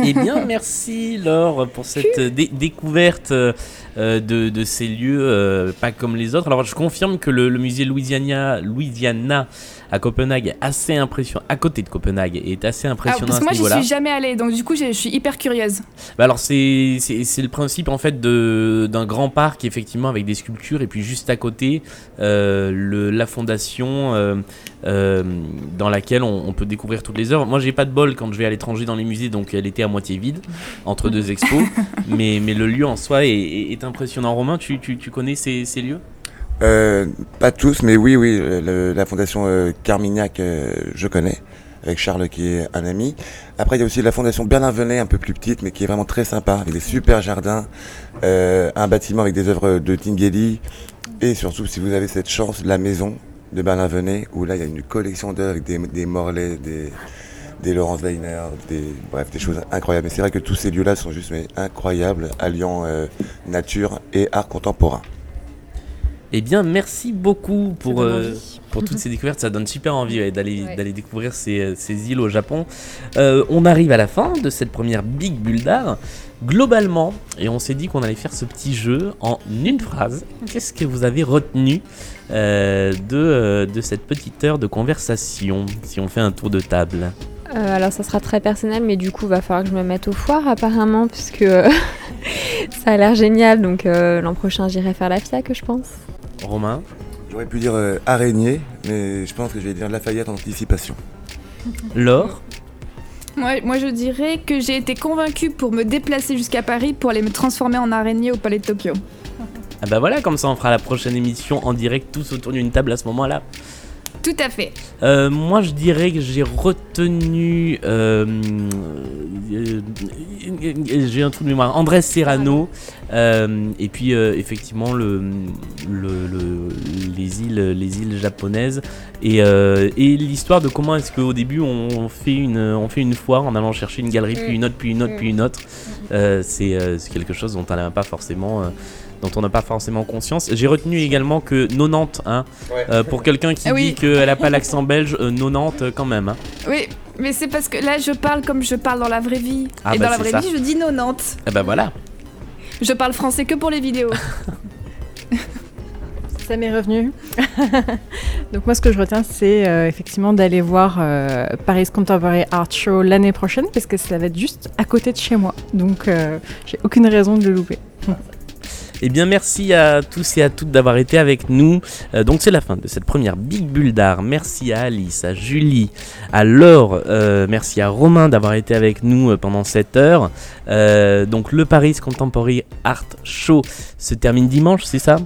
Eh bien, merci Laure pour cette dé- découverte euh, de, de ces lieux euh, pas comme les autres. Alors, je confirme que le, le musée Louisiana, Louisiana à Copenhague est assez impressionnant, à côté de Copenhague, est assez Ah, impressionnant Parce que moi, niveau-là. suis jamais allée, donc du coup, je suis hyper curieuse. Bah alors c'est le principe en fait d'un grand parc effectivement avec des sculptures et puis juste à côté euh, le la fondation euh, euh, dans laquelle on, on peut découvrir toutes les œuvres. Moi j'ai pas de bol quand je vais à l'étranger dans les musées donc elle était à moitié vide entre deux expos mais mais le lieu en soi est, est- est impressionnant. Romain tu, tu, tu connais ces, ces lieux? Euh, pas tous, mais oui, oui, la fondation euh, Carmignac, euh, je connais, avec Charles qui est un ami. Après, il y a aussi la fondation Bernard Venet, un peu plus petite, mais qui est vraiment très sympa, avec des super jardins, un bâtiment avec des œuvres de Tinguely, et surtout, si vous avez cette chance, la maison de Bernard Venet, où là, il y a une collection d'œuvres avec des, des Morlaix, des, des Laurence Weiner, des, bref, des choses incroyables. Mais c'est vrai que tous ces lieux-là sont juste mais, incroyables, alliant euh, nature et art contemporain. Eh bien merci beaucoup pour euh, pour toutes ces découvertes, ça donne super envie ouais, d'aller Ouais. découvrir ces, euh, ces îles au Japon. Euh, on arrive à la fin de cette première big bulle d'art. Globalement, et on s'est dit qu'on allait faire ce petit jeu en une phrase. Qu'est-ce que vous avez retenu euh, de, euh, de cette petite heure de conversation Si on fait un tour de table? Euh, alors ça sera très personnel, mais du coup va falloir que je me mette aux foires apparemment, puisque euh, ça a l'air génial. Donc euh, l'an prochain j'irai faire la FIAC, je pense. Romain J'aurais pu dire euh, araignée, mais je pense que je vais dire Lafayette en anticipation. Laure Moi, moi, je dirais que j'ai été convaincue pour me déplacer jusqu'à Paris pour aller me transformer en araignée au Palais de Tokyo. Ah bah voilà, comme ça on fera la prochaine émission en direct tous autour d'une table à ce moment-là. Tout à fait. Euh, moi, je dirais que j'ai retenu. euh, euh, j'ai un trou de mémoire. Andrés Serrano. et puis, effectivement, le, le- le- les, îles, les îles japonaises. Et, et l'histoire de comment est-ce qu'au début, on fait, une, on fait une foire en allant chercher une galerie, puis une autre, puis une autre, puis une autre. C'est euh, c'est quelque chose dont on n'a pas forcément. Dont on n'a pas forcément conscience. J'ai retenu également que 90, hein, euh, pour quelqu'un qui Ah oui. dit qu'elle n'a pas l'accent belge, euh, 90 euh, quand même. hein. Oui, mais c'est parce que là, je parle comme je parle dans la vraie vie. Ah Et bah, dans la vraie ça. vie, je dis 90. Eh ben voilà. Je parle français que pour les vidéos. Ça m'est revenu. Donc moi, ce que je retiens, c'est euh, effectivement d'aller voir euh, Paris Contemporary Art Show l'année prochaine, parce que ça va être juste à côté de chez moi. Donc euh, j'ai aucune raison de le louper. Eh bien, merci à tous et à toutes d'avoir été avec nous. Euh, donc, c'est la fin de cette première Big Bulle d'art. Merci à Alice, à Julie, à Laure, euh, merci à Romain d'avoir été avec nous euh, pendant cette heure. Donc, le Paris Contemporary Art Show se termine dimanche, c'est ça?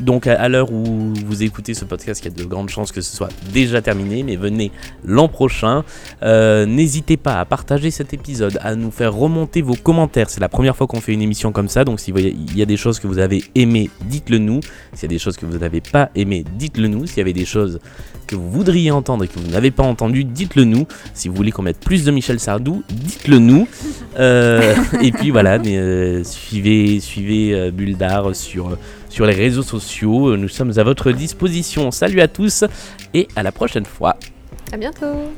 Donc à, l'heure où vous écoutez ce podcast, il y a de grandes chances que ce soit déjà terminé, mais venez l'an prochain. Euh, N'hésitez pas à partager cet épisode, à nous faire remonter vos commentaires. C'est la première fois qu'on fait une émission comme ça, donc s'il y a des choses que vous avez aimées, dites-le nous. S'il y a des choses que vous n'avez pas aimées, dites-le nous. S'il y avait des choses que vous voudriez entendre et que vous n'avez pas entendu, dites-le nous. Si vous voulez qu'on mette plus de Michel Sardou, dites-le nous. Euh, et puis voilà, mais, euh, suivez, suivez Bulle sur, sur les réseaux sociaux. Nous sommes à votre disposition. Salut à tous et à la prochaine fois. À bientôt